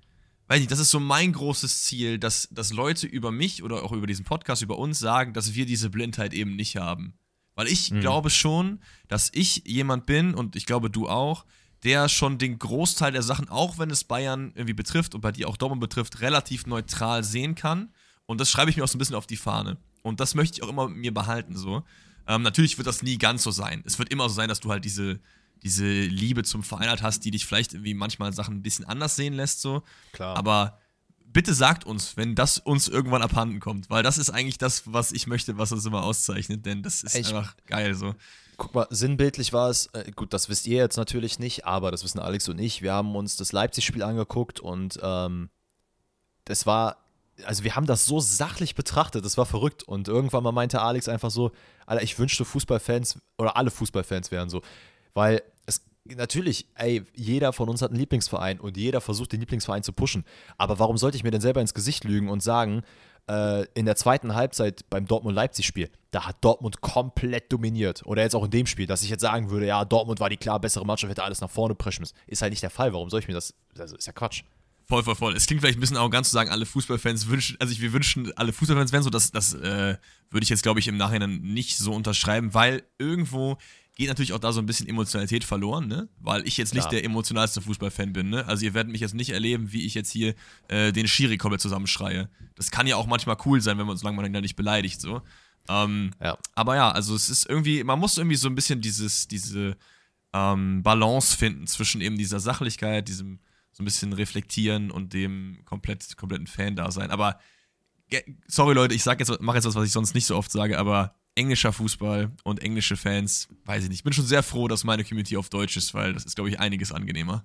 weiß nicht, das ist so mein großes Ziel, dass, dass Leute über mich oder auch über diesen Podcast, über uns sagen, dass wir diese Blindheit eben nicht haben. Weil ich mhm. glaube schon, dass ich jemand bin und ich glaube du auch, der schon den Großteil der Sachen, auch wenn es Bayern irgendwie betrifft und bei dir auch Dortmund betrifft, relativ neutral sehen kann. Und das schreibe ich mir auch so ein bisschen auf die Fahne. Und das möchte ich auch immer mit mir behalten so. Ähm, natürlich wird das nie ganz so sein. Es wird immer so sein, dass du halt diese, diese Liebe zum Verein halt hast, die dich vielleicht irgendwie manchmal Sachen ein bisschen anders sehen lässt so. Klar. Aber bitte sagt uns, wenn das uns irgendwann abhanden kommt, weil das ist eigentlich das, was ich möchte, was uns immer auszeichnet, denn das ist ich, einfach geil so. Guck mal, sinnbildlich war es, äh, gut, das wisst ihr jetzt natürlich nicht, aber das wissen Alex und ich. Wir haben uns das Leipzig-Spiel angeguckt und ähm, das war, also wir haben das so sachlich betrachtet, das war verrückt. Und irgendwann mal meinte Alex einfach so, Alter, ich wünschte Fußballfans oder alle Fußballfans wären so. Weil natürlich, ey, jeder von uns hat einen Lieblingsverein und jeder versucht, den Lieblingsverein zu pushen. Aber warum sollte ich mir denn selber ins Gesicht lügen und sagen, äh, in der zweiten Halbzeit beim Dortmund-Leipzig-Spiel, da hat Dortmund komplett dominiert. Oder jetzt auch in dem Spiel, dass ich jetzt sagen würde, ja, Dortmund war die klar bessere Mannschaft, hätte alles nach vorne preschen müssen. Ist halt nicht der Fall. Warum soll ich mir das? Also ist ja Quatsch. Voll, voll, voll. Es klingt vielleicht ein bisschen arrogant zu sagen, alle Fußballfans wünschen, also wir wünschen, alle Fußballfans wären so, das, das äh, würde ich jetzt, glaube ich, im Nachhinein nicht so unterschreiben, weil irgendwo geht natürlich auch da so ein bisschen Emotionalität verloren, ne? Weil ich jetzt nicht der emotionalste Fußballfan bin, ne? Also ihr werdet mich jetzt nicht erleben, wie ich jetzt hier äh, den Schiri komplett zusammenschreie. Das kann ja auch manchmal cool sein, wenn man solange man ihn ja nicht beleidigt, so. Ähm, ja. Aber ja, also es ist irgendwie, man muss irgendwie so ein bisschen dieses, diese ähm, Balance finden zwischen eben dieser Sachlichkeit, diesem so ein bisschen reflektieren und dem komplett, kompletten Fan-Dasein. Aber sorry Leute, ich sag jetzt, mache jetzt was, was ich sonst nicht so oft sage, aber englischer Fußball und englische Fans, weiß ich nicht. Ich bin schon sehr froh, dass meine Community auf Deutsch ist, weil das ist, glaube ich, einiges angenehmer.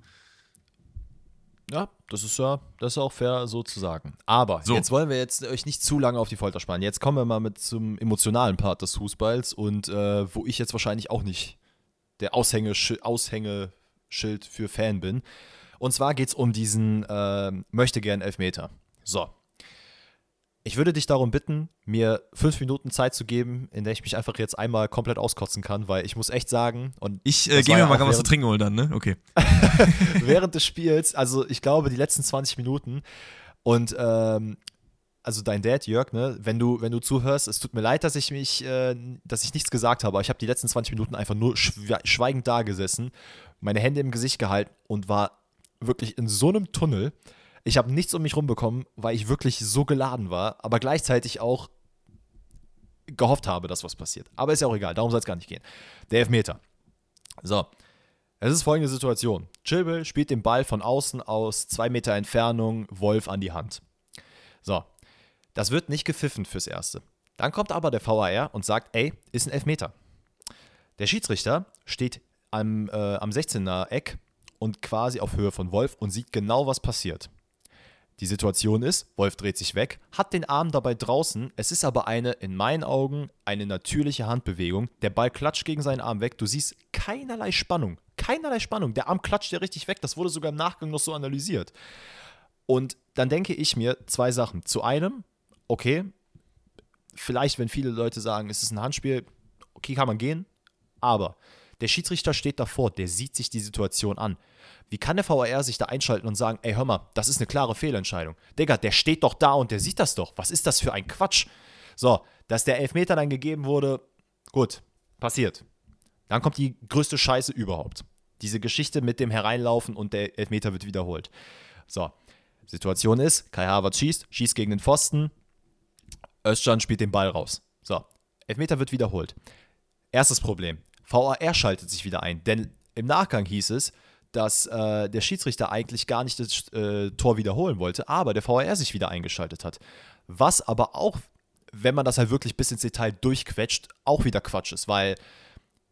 Ja, das ist ja, das ist auch fair so zu sagen. Aber so. jetzt wollen wir jetzt euch nicht zu lange auf die Folter spannen. Jetzt kommen wir mal mit zum emotionalen Part des Fußballs und äh, wo ich jetzt wahrscheinlich auch nicht der Aushängeschild, Aushängeschild für Fan bin. Und zwar geht es um diesen äh, möchte gern Elfmeter. So, ich würde dich darum bitten, mir fünf Minuten Zeit zu geben, in der ich mich einfach jetzt einmal komplett auskotzen kann, weil ich muss echt sagen. Und ich äh, gehe mir mal was zu trinken holen dann, ne? Okay. [laughs] während des Spiels, also ich glaube, die letzten 20 Minuten und ähm, also dein Dad, Jörg, ne, wenn du, wenn du zuhörst, es tut mir leid, dass ich mich, äh, dass ich nichts gesagt habe, ich habe die letzten 20 Minuten einfach nur schweigend da gesessen, meine Hände im Gesicht gehalten und war wirklich in so einem Tunnel. Ich habe nichts um mich rumbekommen, weil ich wirklich so geladen war, aber gleichzeitig auch gehofft habe, dass was passiert. Aber ist ja auch egal, darum soll es gar nicht gehen. Der Elfmeter. So, es ist folgende Situation. Chilwell spielt den Ball von außen aus zwei Meter Entfernung, Wolf an die Hand. So, das wird nicht gepfiffen fürs Erste. Dann kommt aber der VAR und sagt, ey, ist ein Elfmeter. Der Schiedsrichter steht am, äh, am 16er Eck und quasi auf Höhe von Wolf und sieht genau, was passiert. Die Situation ist, Wolf dreht sich weg, hat den Arm dabei draußen, es ist aber eine, in meinen Augen, eine natürliche Handbewegung. Der Ball klatscht gegen seinen Arm weg, du siehst keinerlei Spannung, keinerlei Spannung. Der Arm klatscht ja richtig weg, das wurde sogar im Nachgang noch so analysiert. Und dann denke ich mir zwei Sachen. Zu einem, okay, vielleicht, wenn viele Leute sagen, es ist ein Handspiel, okay, kann man gehen, aber Der Schiedsrichter steht davor, der sieht sich die Situation an. Wie kann der VAR sich da einschalten und sagen, ey, hör mal, das ist eine klare Fehlentscheidung? Digga, der steht doch da und der sieht das doch. Was ist das für ein Quatsch? So, dass der Elfmeter dann gegeben wurde, gut, passiert. Dann kommt die größte Scheiße überhaupt. Diese Geschichte mit dem Hereinlaufen und der Elfmeter wird wiederholt. So, Situation ist, Kai Havertz schießt, schießt gegen den Pfosten, Özcan spielt den Ball raus. So, Elfmeter wird wiederholt. Erstes Problem, VAR schaltet sich wieder ein, denn im Nachgang hieß es, dass äh, der Schiedsrichter eigentlich gar nicht das äh, Tor wiederholen wollte, aber der VAR sich wieder eingeschaltet hat. Was aber auch, wenn man das halt wirklich bis ins Detail durchquetscht, auch wieder Quatsch ist, weil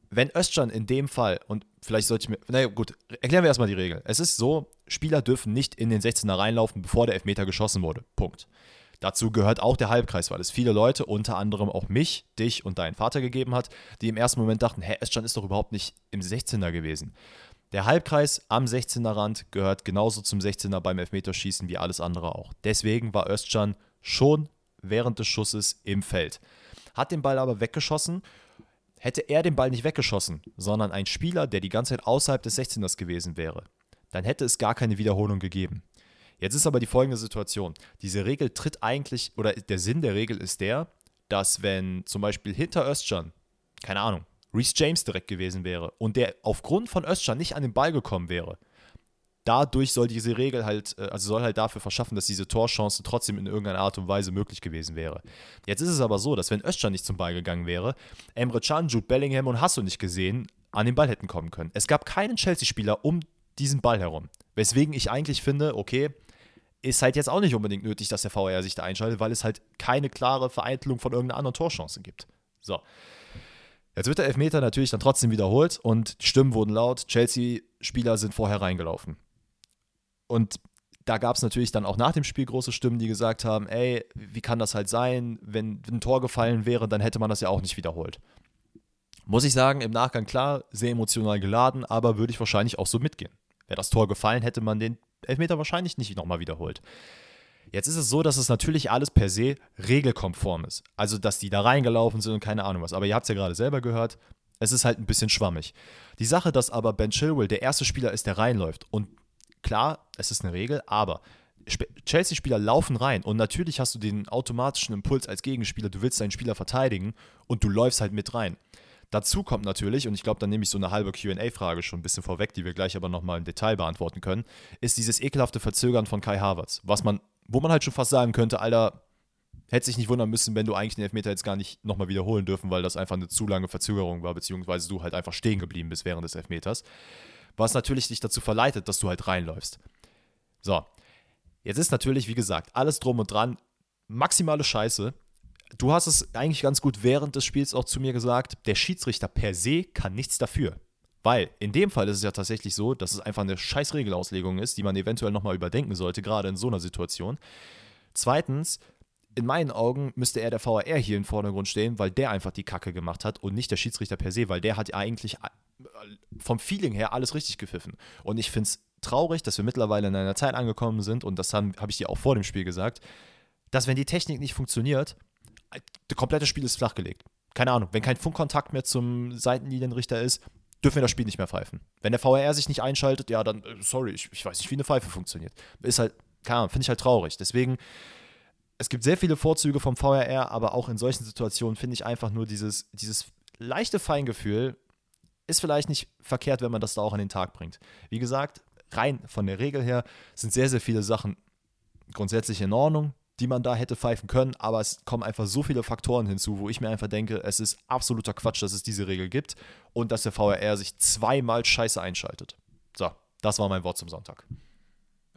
wenn Özcan in dem Fall, und vielleicht sollte ich mir, naja gut, erklären wir erstmal die Regel. Es ist so, Spieler dürfen nicht in den 16er reinlaufen, bevor der Elfmeter geschossen wurde. Punkt. Dazu gehört auch der Halbkreis, weil es viele Leute, unter anderem auch mich, dich und deinen Vater gegeben hat, die im ersten Moment dachten, hä, Özcan ist doch überhaupt nicht im 16er gewesen. Der Halbkreis am 16er Rand gehört genauso zum 16er beim Elfmeterschießen wie alles andere auch. Deswegen war Özcan schon während des Schusses im Feld. Hat den Ball aber weggeschossen Hätte er den Ball nicht weggeschossen, sondern ein Spieler, der die ganze Zeit außerhalb des 16ers gewesen wäre, dann hätte es gar keine Wiederholung gegeben. Jetzt ist aber die folgende Situation. Diese Regel tritt eigentlich, oder der Sinn der Regel ist der, dass wenn zum Beispiel hinter Özcan, keine Ahnung, Reese James direkt gewesen wäre und der aufgrund von Özcan nicht an den Ball gekommen wäre, dadurch soll diese Regel halt, äh, also soll halt dafür verschaffen, dass diese Torchance trotzdem in irgendeiner Art und Weise möglich gewesen wäre. Jetzt ist es aber so, dass wenn Özcan nicht zum Ball gegangen wäre, Emre Can, Jude Bellingham und Hasso nicht gesehen an den Ball hätten kommen können. Es gab keinen Chelsea-Spieler um diesen Ball herum. Weswegen ich eigentlich finde, okay, ist halt jetzt auch nicht unbedingt nötig, dass der VR sich da einschaltet, weil es halt keine klare Vereitelung von irgendeiner anderen Torchance gibt. So. Jetzt wird der Elfmeter natürlich dann trotzdem wiederholt und die Stimmen wurden laut. Chelsea-Spieler sind vorher reingelaufen. Und da gab es natürlich dann auch nach dem Spiel große Stimmen, die gesagt haben, ey, wie kann das halt sein, wenn ein Tor gefallen wäre, dann hätte man das ja auch nicht wiederholt. Muss ich sagen, im Nachgang klar, sehr emotional geladen, aber würde ich wahrscheinlich auch so mitgehen. Wäre das Tor gefallen, hätte man den Elfmeter wahrscheinlich nicht nochmal wiederholt. Jetzt ist es so, dass es natürlich alles per se regelkonform ist. Also, dass die da reingelaufen sind und keine Ahnung was. Aber ihr habt es ja gerade selber gehört, es ist halt ein bisschen schwammig. Die Sache, dass aber Ben Chilwell der erste Spieler ist, der reinläuft und Klar, es ist eine Regel, aber Chelsea-Spieler laufen rein und natürlich hast du den automatischen Impuls als Gegenspieler, du willst deinen Spieler verteidigen und du läufst halt mit rein. Dazu kommt natürlich, und ich glaube, dann nehme ich so eine halbe QA-Frage schon ein bisschen vorweg, die wir gleich aber nochmal im Detail beantworten können, ist dieses ekelhafte Verzögern von Kai Havertz. Was man, wo man halt schon fast sagen könnte, Alter, hätte sich nicht wundern müssen, wenn du eigentlich den Elfmeter jetzt gar nicht nochmal wiederholen dürfen, weil das einfach eine zu lange Verzögerung war, beziehungsweise du halt einfach stehen geblieben bist während des Elfmeters was natürlich dich dazu verleitet, dass du halt reinläufst. So, jetzt ist natürlich, wie gesagt, alles drum und dran, maximale Scheiße. Du hast es eigentlich ganz gut während des Spiels auch zu mir gesagt, der Schiedsrichter per se kann nichts dafür. Weil in dem Fall ist es ja tatsächlich so, dass es einfach eine scheiß Regelauslegung ist, die man eventuell nochmal überdenken sollte, gerade in so einer Situation. Zweitens, in meinen Augen müsste er der VAR hier im Vordergrund stehen, weil der einfach die Kacke gemacht hat und nicht der Schiedsrichter per se, weil der hat eigentlich vom Feeling her alles richtig gepfiffen. Und ich finde es traurig, dass wir mittlerweile in einer Zeit angekommen sind, und das habe hab ich dir auch vor dem Spiel gesagt, dass wenn die Technik nicht funktioniert, das komplette Spiel ist flachgelegt. Keine Ahnung, wenn kein Funkkontakt mehr zum Seitenlinienrichter ist, dürfen wir das Spiel nicht mehr pfeifen. Wenn der VAR sich nicht einschaltet, ja, dann, äh, sorry, ich, ich weiß nicht, wie eine Pfeife funktioniert. Ist halt, keine Ahnung, finde ich halt traurig. Deswegen, es gibt sehr viele Vorzüge vom VRR, aber auch in solchen Situationen finde ich einfach nur dieses, dieses leichte Feingefühl, ist vielleicht nicht verkehrt, wenn man das da auch an den Tag bringt. Wie gesagt, rein von der Regel her sind sehr, sehr viele Sachen grundsätzlich in Ordnung, die man da hätte pfeifen können, aber es kommen einfach so viele Faktoren hinzu, wo ich mir einfach denke, es ist absoluter Quatsch, dass es diese Regel gibt und dass der VRR sich zweimal scheiße einschaltet. So, das war mein Wort zum Sonntag.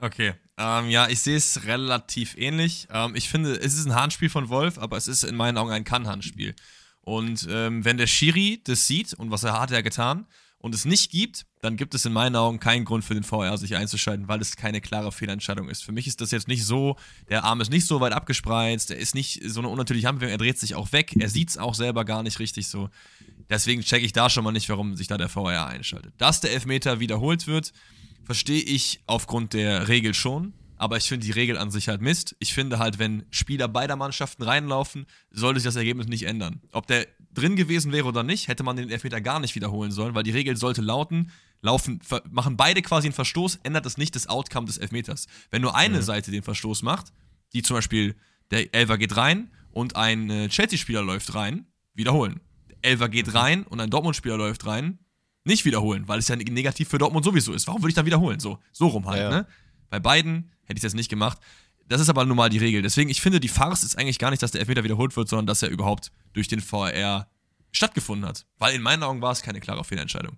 Okay, ähm, ja, ich sehe es relativ ähnlich. Ähm, ich finde, es ist ein Handspiel von Wolf, aber es ist in meinen Augen ein Kann-Handspiel. Und ähm, wenn der Schiri das sieht, und was er hat er getan, und es nicht gibt, dann gibt es in meinen Augen keinen Grund für den VR sich einzuschalten, weil es keine klare Fehlentscheidung ist. Für mich ist das jetzt nicht so, der Arm ist nicht so weit abgespreizt, er ist nicht so eine unnatürliche Handbewegung, er dreht sich auch weg, er sieht es auch selber gar nicht richtig so. Deswegen checke ich da schon mal nicht, warum sich da der VR einschaltet. Dass der Elfmeter wiederholt wird, verstehe ich aufgrund der Regel schon. aber ich finde die Regel an sich halt Mist. Ich finde halt, wenn Spieler beider Mannschaften reinlaufen, sollte sich das Ergebnis nicht ändern. Ob der drin gewesen wäre oder nicht, hätte man den Elfmeter gar nicht wiederholen sollen, weil die Regel sollte lauten, laufen, machen beide quasi einen Verstoß, ändert das nicht das Outcome des Elfmeters. Wenn nur eine mhm. Seite den Verstoß macht, die zum Beispiel, der Elfer geht rein und ein äh, Chelsea-Spieler läuft rein, wiederholen. Elfer geht mhm. rein und ein Dortmund-Spieler läuft rein, nicht wiederholen, weil es ja negativ für Dortmund sowieso ist. Warum würde ich dann wiederholen? So, so rum halt, ja, ja. ne? Bei beiden hätte ich das nicht gemacht. Das ist aber nun mal die Regel. Deswegen, ich finde, die Farce ist eigentlich gar nicht, dass der Elfmeter wiederholt wird, sondern dass er überhaupt durch den VR stattgefunden hat. Weil in meinen Augen war es keine klare Fehlentscheidung.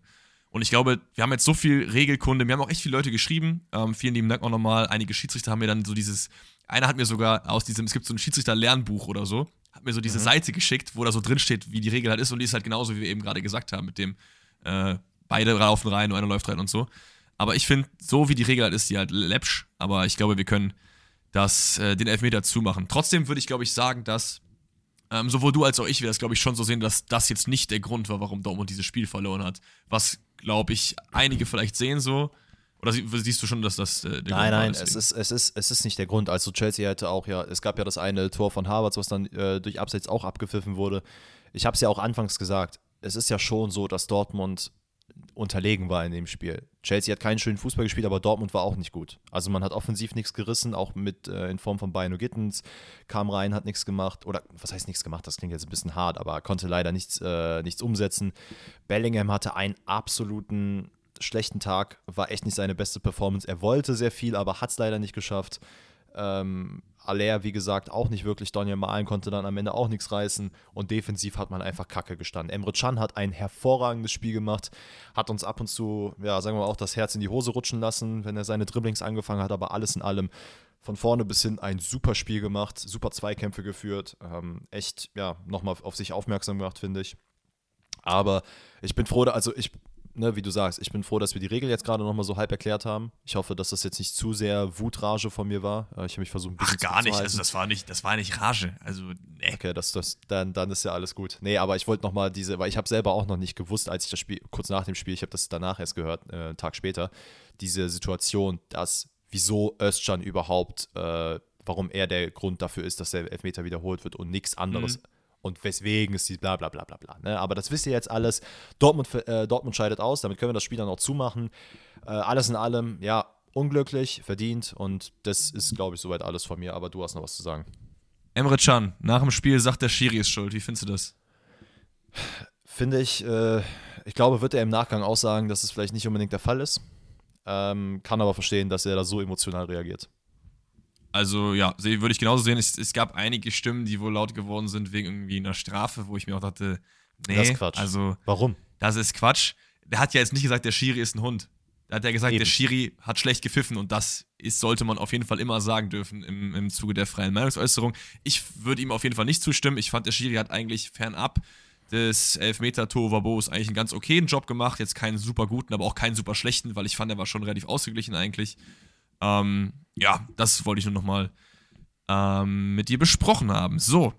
Und ich glaube, wir haben jetzt so viel Regelkunde, wir haben auch echt viele Leute geschrieben. Ähm, vielen lieben Dank auch nochmal. Einige Schiedsrichter haben mir dann so dieses, einer hat mir sogar aus diesem, es gibt so ein Schiedsrichter-Lernbuch oder so, hat mir so diese mhm. Seite geschickt, wo da so drin steht, wie die Regel halt ist. Und die ist halt genauso, wie wir eben gerade gesagt haben, mit dem äh, beide laufen rein und einer läuft rein und so. Aber ich finde, so wie die Regel halt ist, die halt läppsch. Aber ich glaube, wir können das, äh, den Elfmeter zumachen. Trotzdem würde ich, glaube ich, sagen, dass ähm, sowohl du als auch ich wir das, glaube ich, schon so sehen, dass das jetzt nicht der Grund war, warum Dortmund dieses Spiel verloren hat. Was, glaube ich, einige vielleicht sehen so. Oder siehst du schon, dass das äh, der nein, Grund nein? Nein, es ist, es, ist, es ist nicht der Grund. Also Chelsea hätte auch ja, es gab ja das eine Tor von Harvards, was dann äh, durch Abseits auch abgepfiffen wurde. Ich habe es ja auch anfangs gesagt, es ist ja schon so, dass Dortmund unterlegen war in dem Spiel. Chelsea hat keinen schönen Fußball gespielt, aber Dortmund war auch nicht gut. Also man hat offensiv nichts gerissen, auch mit äh, in Form von Bayern Gittens, kam rein, hat nichts gemacht oder was heißt nichts gemacht, das klingt jetzt ein bisschen hart, aber konnte leider nichts, äh, nichts umsetzen. Bellingham hatte einen absoluten schlechten Tag, war echt nicht seine beste Performance. Er wollte sehr viel, aber hat es leider nicht geschafft. Ähm, Aller, wie gesagt, auch nicht wirklich. Daniel Malen konnte dann am Ende auch nichts reißen. Und defensiv hat man einfach Kacke gestanden. Emre Can hat ein hervorragendes Spiel gemacht, hat uns ab und zu, ja, sagen wir mal, auch das Herz in die Hose rutschen lassen, wenn er seine Dribblings angefangen hat. Aber alles in allem von vorne bis hin ein super Spiel gemacht, super Zweikämpfe geführt. Ähm, echt, ja, nochmal auf sich aufmerksam gemacht, finde ich. Aber ich bin froh, also ich ne, wie du sagst, ich bin froh, dass wir die Regel jetzt gerade nochmal so halb erklärt haben. Ich hoffe, dass das jetzt nicht zu sehr Wutrage von mir war. Äh, ich habe mich versucht, ein bisschen Ach, gar nicht. Also das war nicht, das war nicht Rage. Also, nee. Okay, das, das, dann, dann ist ja alles gut. Nee, aber ich wollte nochmal diese, weil ich habe selber auch noch nicht gewusst, als ich das Spiel, kurz nach dem Spiel, ich habe das danach erst gehört, äh, einen Tag später, diese Situation, dass wieso Özcan überhaupt, äh, warum er der Grund dafür ist, dass der Elfmeter wiederholt wird und nichts anderes. Mhm und weswegen ist die bla bla bla bla bla. Ne? Aber das wisst ihr jetzt alles. Dortmund, äh, Dortmund scheidet aus, damit können wir das Spiel dann auch zumachen. Äh, alles in allem, ja, unglücklich, verdient und das ist, glaube ich, soweit alles von mir, aber du hast noch was zu sagen. Emre Can, nach dem Spiel sagt der Schiri ist schuld. Wie findest du das? Finde ich, äh, ich glaube, wird er im Nachgang auch sagen, dass es vielleicht nicht unbedingt der Fall ist. Ähm, kann aber verstehen, dass er da so emotional reagiert. Also ja, würde ich genauso sehen. Es, es, gab einige Stimmen, die wohl laut geworden sind wegen irgendwie einer Strafe, wo ich mir auch dachte, nee, das ist Quatsch. Also, Warum? Das ist Quatsch. Der hat ja jetzt nicht gesagt, der Schiri ist ein Hund. Da hat er gesagt, Eben. der Schiri hat schlecht gepfiffen und das ist, sollte man auf jeden Fall immer sagen dürfen im, im Zuge der freien Meinungsäußerung. Ich würde ihm auf jeden Fall nicht zustimmen. Ich fand, der Schiri hat eigentlich fernab des Elfmeter-Tovabos eigentlich einen ganz okayen Job gemacht. Jetzt keinen super guten, aber auch keinen super schlechten, weil ich fand, er war schon relativ ausgeglichen eigentlich. Ähm, ja, das wollte ich nur nochmal ähm, mit dir besprochen haben. So.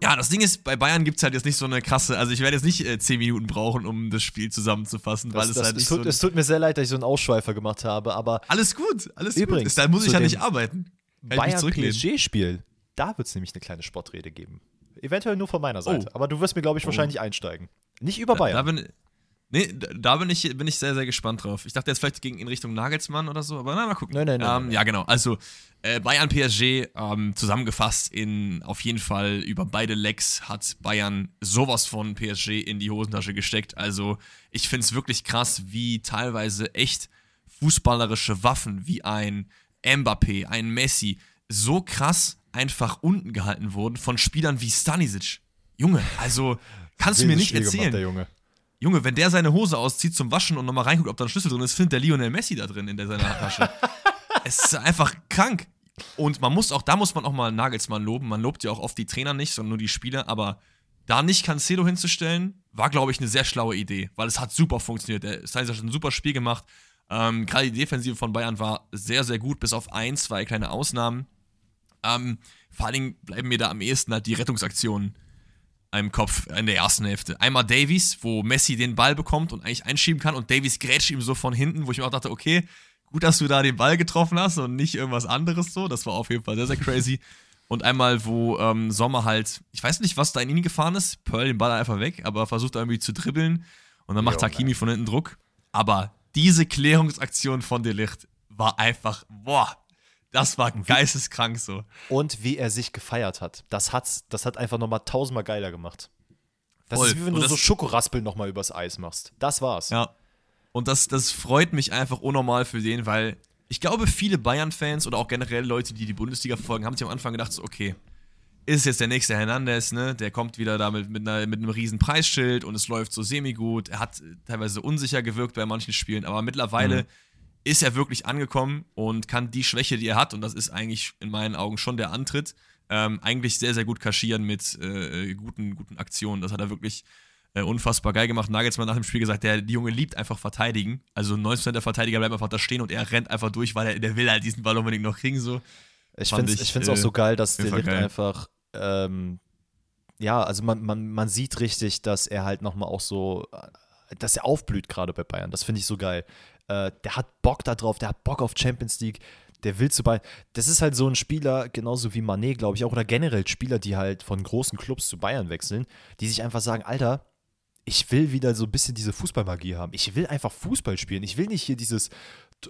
Ja, das Ding ist, bei Bayern gibt es halt jetzt nicht so eine krasse, also ich werde jetzt nicht äh, 10 Minuten brauchen, um das Spiel zusammenzufassen, das, weil es das, halt nicht es tut, so Es tut mir sehr leid, dass ich so einen Ausschweifer gemacht habe, aber. Alles gut, alles übrigens, gut. Da muss ich ja nicht arbeiten. Bayern-PSG-Spiel, da wird es nämlich eine kleine Sportrede geben. Eventuell nur von meiner Seite, oh. aber du wirst mir, glaube ich, oh. wahrscheinlich einsteigen. Nicht über Bayern. Da bin, Nee, da bin ich, bin ich sehr, sehr gespannt drauf. Ich dachte jetzt vielleicht gegen in Richtung Nagelsmann oder so, aber na, mal gucken. Nein, nein, nein. Ähm, ja, genau. Also äh, Bayern PSG ähm, zusammengefasst in auf jeden Fall über beide Legs hat Bayern sowas von PSG in die Hosentasche gesteckt. Also ich finde es wirklich krass, wie teilweise echt fußballerische Waffen wie ein Mbappé, ein Messi so krass einfach unten gehalten wurden von Spielern wie Stanisic. Junge, also kannst du mir nicht erzählen. Junge. Wenn der seine Hose auszieht zum Waschen und nochmal reinguckt, ob da ein Schlüssel drin ist, findet der Lionel Messi da drin in der, seiner Tasche. [laughs] es ist einfach krank. Und man muss auch, da muss man auch mal Nagelsmann loben. Man lobt ja auch oft die Trainer nicht, sondern nur die Spieler. Aber da nicht Cancelo hinzustellen, war, glaube ich, eine sehr schlaue Idee, weil es hat super funktioniert. Der Sainz hat ein super Spiel gemacht. Ähm, Gerade die Defensive von Bayern war sehr, sehr gut, bis auf ein, zwei kleine Ausnahmen. Ähm, vor allen Dingen bleiben mir da am ehesten halt die Rettungsaktionen einem Kopf in der ersten Hälfte. Einmal Davies, wo Messi den Ball bekommt und eigentlich einschieben kann und Davies grätscht ihm so von hinten, wo ich mir auch dachte, okay, gut, dass du da den Ball getroffen hast und nicht irgendwas anderes so. Das war auf jeden Fall sehr, sehr crazy. Und einmal, wo ähm, Sommer halt, ich weiß nicht, was da in ihn gefahren ist, Pearl den Ball einfach weg, aber versucht irgendwie zu dribbeln und dann macht jo, Hakimi von hinten Druck. Aber diese Klärungsaktion von Delicht war einfach, boah, das war geisteskrank so. Und wie er sich gefeiert hat. Das, hat's, das hat einfach nochmal tausendmal geiler gemacht. Das Voll. ist wie wenn du so Schokoraspeln nochmal übers Eis machst. Das war's. Ja. Und das, das freut mich einfach unnormal für den, weil ich glaube, viele Bayern-Fans oder auch generell Leute, die die Bundesliga verfolgen, haben sich am Anfang gedacht, so, okay, ist jetzt der nächste Hernandez, ne? Der kommt wieder damit mit, einer, mit einem riesen Preisschild und es läuft so semi-gut. Er hat teilweise unsicher gewirkt bei manchen Spielen, aber mittlerweile mhm. Ist er wirklich angekommen und kann die Schwäche, die er hat, und das ist eigentlich in meinen Augen schon der Antritt, ähm, eigentlich sehr, sehr gut kaschieren mit äh, guten, guten Aktionen. Das hat er wirklich äh, unfassbar geil gemacht. Nagelsmann nach dem Spiel gesagt, der die Junge liebt einfach verteidigen. Also 90% der Verteidiger bleiben einfach da stehen und er rennt einfach durch, weil er, der will halt diesen Ball unbedingt noch kriegen. So. Ich finde es äh, auch so geil, dass der Licht einfach ähm, ja, also man, man, man sieht richtig, dass er halt nochmal auch so, dass er aufblüht gerade bei Bayern. Das finde ich so geil. Äh, der hat Bock da drauf, der hat Bock auf Champions League, der will zu Bayern. Das ist halt so ein Spieler, genauso wie Manet, glaube ich, auch, oder generell Spieler, die halt von großen Clubs zu Bayern wechseln, die sich einfach sagen, Alter, ich will wieder so ein bisschen diese Fußballmagie haben. Ich will einfach Fußball spielen. Ich will nicht hier dieses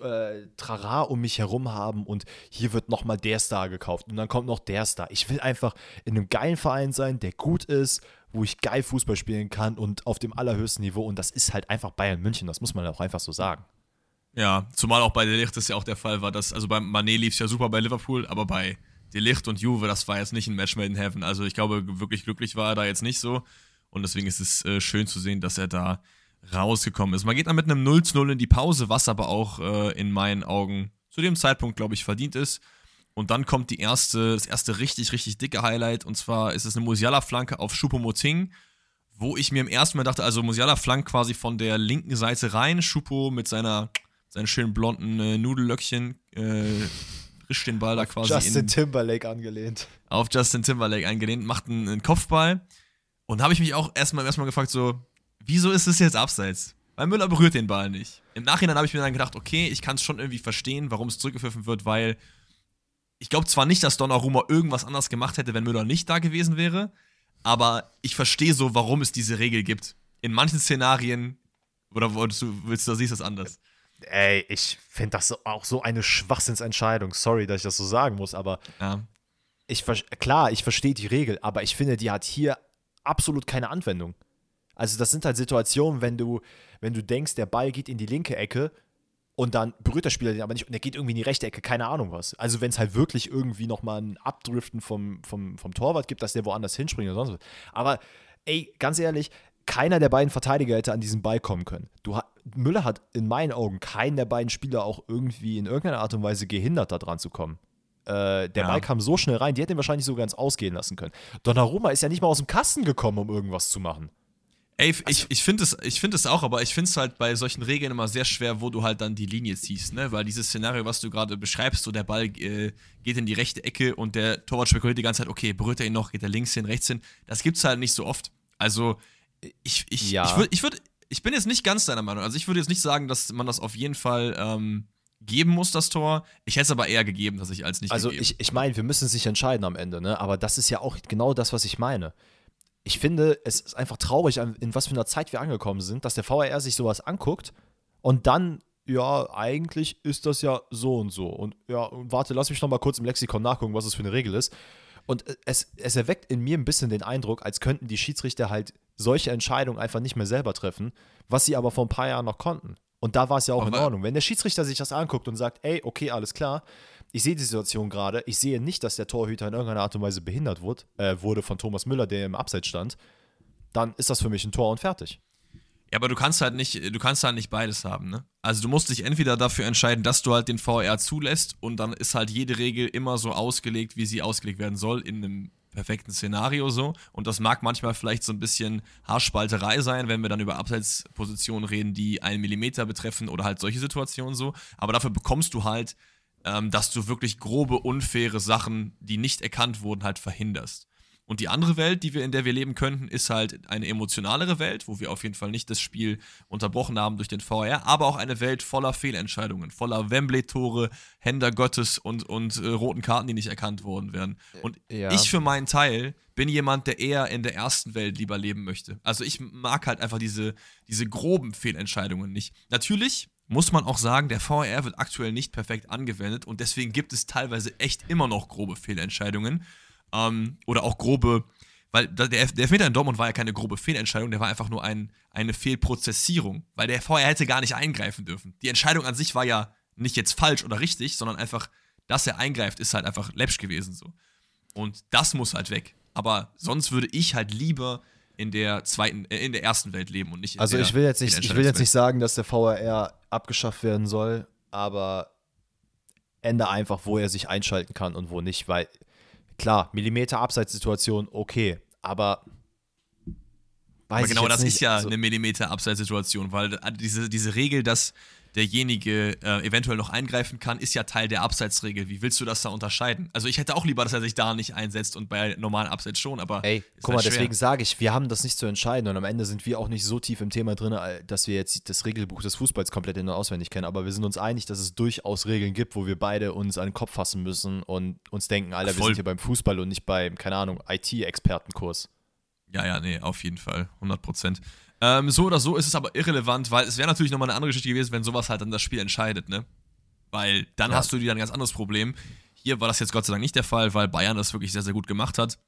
äh, Trara um mich herum haben und hier wird nochmal der Star gekauft und dann kommt noch der Star. Ich will einfach in einem geilen Verein sein, der gut ist, wo ich geil Fußball spielen kann und auf dem allerhöchsten Niveau. Und das ist halt einfach Bayern München, das muss man auch einfach so sagen. Ja, zumal auch bei Delicht das ja auch der Fall war, dass, also bei Manet lief es ja super bei Liverpool, aber bei Delicht und Juve, das war jetzt nicht ein Match made in heaven. Also ich glaube, wirklich glücklich war er da jetzt nicht so. Und deswegen ist es äh, schön zu sehen, dass er da rausgekommen ist. Man geht dann mit einem 0 zu 0 in die Pause, was aber auch äh, in meinen Augen zu dem Zeitpunkt, glaube ich, verdient ist. Und dann kommt die erste, das erste richtig, richtig dicke Highlight. Und zwar ist es eine Musiala-Flanke auf Choupo-Moting, wo ich mir im ersten Mal dachte, also Musiala flankt quasi von der linken Seite rein. Choupo mit seiner, seinen schönen blonden äh, Nudellöckchen äh, rischt den Ball da quasi Justin in, Timberlake angelehnt. Auf Justin Timberlake angelehnt, macht einen, einen Kopfball. Und habe ich mich auch erstmal erstmal gefragt, so, wieso ist es jetzt abseits? Weil Müller berührt den Ball nicht. Im Nachhinein habe ich mir dann gedacht, okay, ich kann es schon irgendwie verstehen, warum es zurückgepfiffen wird, weil ich glaube zwar nicht, dass Donnarumma irgendwas anders gemacht hätte, wenn Müller nicht da gewesen wäre, aber ich verstehe so, warum es diese Regel gibt. In manchen Szenarien, oder willst du, willst du siehst das anders? Ey, ich finde das auch so eine Schwachsinnsentscheidung. Sorry, dass ich das so sagen muss, aber ja. ich klar, ich verstehe die Regel, aber ich finde, die hat hier absolut keine Anwendung. Also das sind halt Situationen, wenn du, wenn du denkst, der Ball geht in die linke Ecke und dann berührt der Spieler den aber nicht und der geht irgendwie in die rechte Ecke, keine Ahnung was. Also wenn es halt wirklich irgendwie nochmal ein Abdriften vom, vom, vom Torwart gibt, dass der woanders hinspringt oder sonst was. Aber ey, ganz ehrlich, keiner der beiden Verteidiger hätte an diesen Ball kommen können. Du, Müller hat in meinen Augen keinen der beiden Spieler auch irgendwie in irgendeiner Art und Weise gehindert, da dran zu kommen. Äh, der ja. Ball kam so schnell rein, die hätten ihn wahrscheinlich sogar ganz ausgehen lassen können. Donnarumma ist ja nicht mal aus dem Kasten gekommen, um irgendwas zu machen. Ey, ich, also ich finde es find auch, aber ich finde es halt bei solchen Regeln immer sehr schwer, wo du halt dann die Linie ziehst, ne? Weil dieses Szenario, was du gerade beschreibst, so der Ball äh, geht in die rechte Ecke und der Torwart spekuliert die ganze Zeit, okay, berührt er ihn noch, geht er links hin, rechts hin. Das gibt's halt nicht so oft. Also, ich, ich, ja. ich, würd, ich, würd, ich bin jetzt nicht ganz deiner Meinung. Also, ich würde jetzt nicht sagen, dass man das auf jeden Fall ähm, geben muss, das Tor. Ich hätte es aber eher gegeben, dass ich als nicht Also gegeben. ich, ich meine, wir müssen sich entscheiden am Ende, ne? Aber das ist ja auch genau das, was ich meine. Ich finde, es ist einfach traurig, in was für einer Zeit wir angekommen sind, dass der VAR sich sowas anguckt und dann, ja, eigentlich ist das ja so und so. Und ja, warte, lass mich noch mal kurz im Lexikon nachgucken, was das für eine Regel ist. Und es, es erweckt in mir ein bisschen den Eindruck, als könnten die Schiedsrichter halt solche Entscheidungen einfach nicht mehr selber treffen, was sie aber vor ein paar Jahren noch konnten. Und da war es ja auch Aber in Ordnung. Wenn der Schiedsrichter sich das anguckt und sagt, ey, okay, alles klar, ich sehe die Situation gerade, ich sehe nicht, dass der Torhüter in irgendeiner Art und Weise behindert wurde, äh, wurde von Thomas Müller, der im Abseits stand, dann ist das für mich ein Tor und fertig. Ja, aber du kannst halt nicht, du kannst halt nicht beides haben, ne? Also du musst dich entweder dafür entscheiden, dass du halt den VR zulässt und dann ist halt jede Regel immer so ausgelegt, wie sie ausgelegt werden soll, in einem perfekten Szenario so. Und das mag manchmal vielleicht so ein bisschen Haarspalterei sein, wenn wir dann über Abseitspositionen reden, die einen Millimeter betreffen oder halt solche Situationen so. Aber dafür bekommst du halt, ähm, dass du wirklich grobe, unfaire Sachen, die nicht erkannt wurden, halt verhinderst. Und die andere Welt, die wir, in der wir leben könnten, ist halt eine emotionalere Welt, wo wir auf jeden Fall nicht das Spiel unterbrochen haben durch den VR, aber auch eine Welt voller Fehlentscheidungen, voller Wembley-Tore, Händer Gottes und, und äh, roten Karten, die nicht erkannt worden werden. Und ja. ich für meinen Teil bin jemand, der eher in der ersten Welt lieber leben möchte. Also ich mag halt einfach diese, diese groben Fehlentscheidungen nicht. Natürlich muss man auch sagen, der VR wird aktuell nicht perfekt angewendet und deswegen gibt es teilweise echt immer noch grobe Fehlentscheidungen. Ähm, oder auch grobe, weil der, der Elfmeter in Dortmund war ja keine grobe Fehlentscheidung, der war einfach nur ein, eine Fehlprozessierung, weil der VR hätte gar nicht eingreifen dürfen. Die Entscheidung an sich war ja nicht jetzt falsch oder richtig, sondern einfach, dass er eingreift, ist halt einfach läppsch gewesen so. Und das muss halt weg. Aber sonst würde ich halt lieber in der zweiten, äh, in der ersten Welt leben und nicht in also der ich will jetzt nicht, ich will jetzt nicht sagen, dass der VRR abgeschafft werden soll, aber Ende einfach, wo er sich einschalten kann und wo nicht, weil Klar, Millimeter Abseitssituation, okay, aber Weiß aber genau das nicht. ist ja also, eine Millimeter Abseitssituation, weil diese, diese Regel, dass derjenige äh, eventuell noch eingreifen kann, ist ja Teil der Abseitsregel. Wie willst du das da unterscheiden? Also ich hätte auch lieber, dass er sich da nicht einsetzt und bei normalen Abseits schon, aber. Ey, guck halt mal, deswegen sage ich, wir haben das nicht zu entscheiden und am Ende sind wir auch nicht so tief im Thema drin, äh, dass wir jetzt das Regelbuch des Fußballs komplett in- und auswendig kennen, aber wir sind uns einig, dass es durchaus Regeln gibt, wo wir beide uns an den Kopf fassen müssen und uns denken, Alter, Voll. wir sind hier beim Fußball und nicht beim, keine Ahnung, IT-Expertenkurs. Ja, ja, nee, auf jeden Fall, 100 Prozent. Ähm, so oder so ist es aber irrelevant, weil es wäre natürlich nochmal eine andere Geschichte gewesen, wenn sowas halt dann das Spiel entscheidet, ne? Weil dann ja. hast du wieder ein ganz anderes Problem. Hier war das jetzt Gott sei Dank nicht der Fall, weil Bayern das wirklich sehr, sehr gut gemacht hat.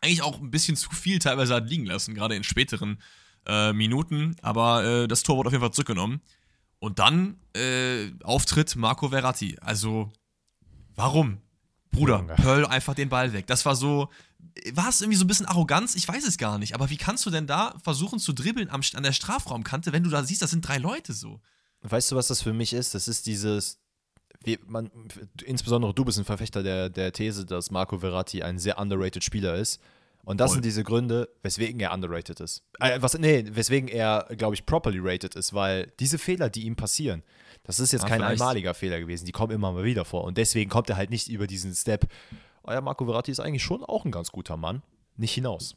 Eigentlich auch ein bisschen zu viel teilweise hat liegen lassen, gerade in späteren äh, Minuten. Aber äh, das Tor wurde auf jeden Fall zurückgenommen. Und dann äh, Auftritt Marco Verratti. Also, warum? Bruder, Pearl einfach den Ball weg. Das war so, war es irgendwie so ein bisschen Arroganz? Ich weiß es gar nicht. Aber wie kannst du denn da versuchen zu dribbeln am, an der Strafraumkante, wenn du da siehst, das sind drei Leute so? Weißt du, was das für mich ist? Das ist dieses, wie man, insbesondere du bist ein Verfechter der, der These, dass Marco Verratti ein sehr underrated Spieler ist. Und das Voll. sind diese Gründe, weswegen er underrated ist. Äh, was, nee, weswegen er, glaube ich, properly rated ist, weil diese Fehler, die ihm passieren, das ist jetzt ja, kein vielleicht. einmaliger Fehler gewesen, die kommen immer mal wieder vor. Und deswegen kommt er halt nicht über diesen Step, ja, Marco Verratti ist eigentlich schon auch ein ganz guter Mann, nicht hinaus.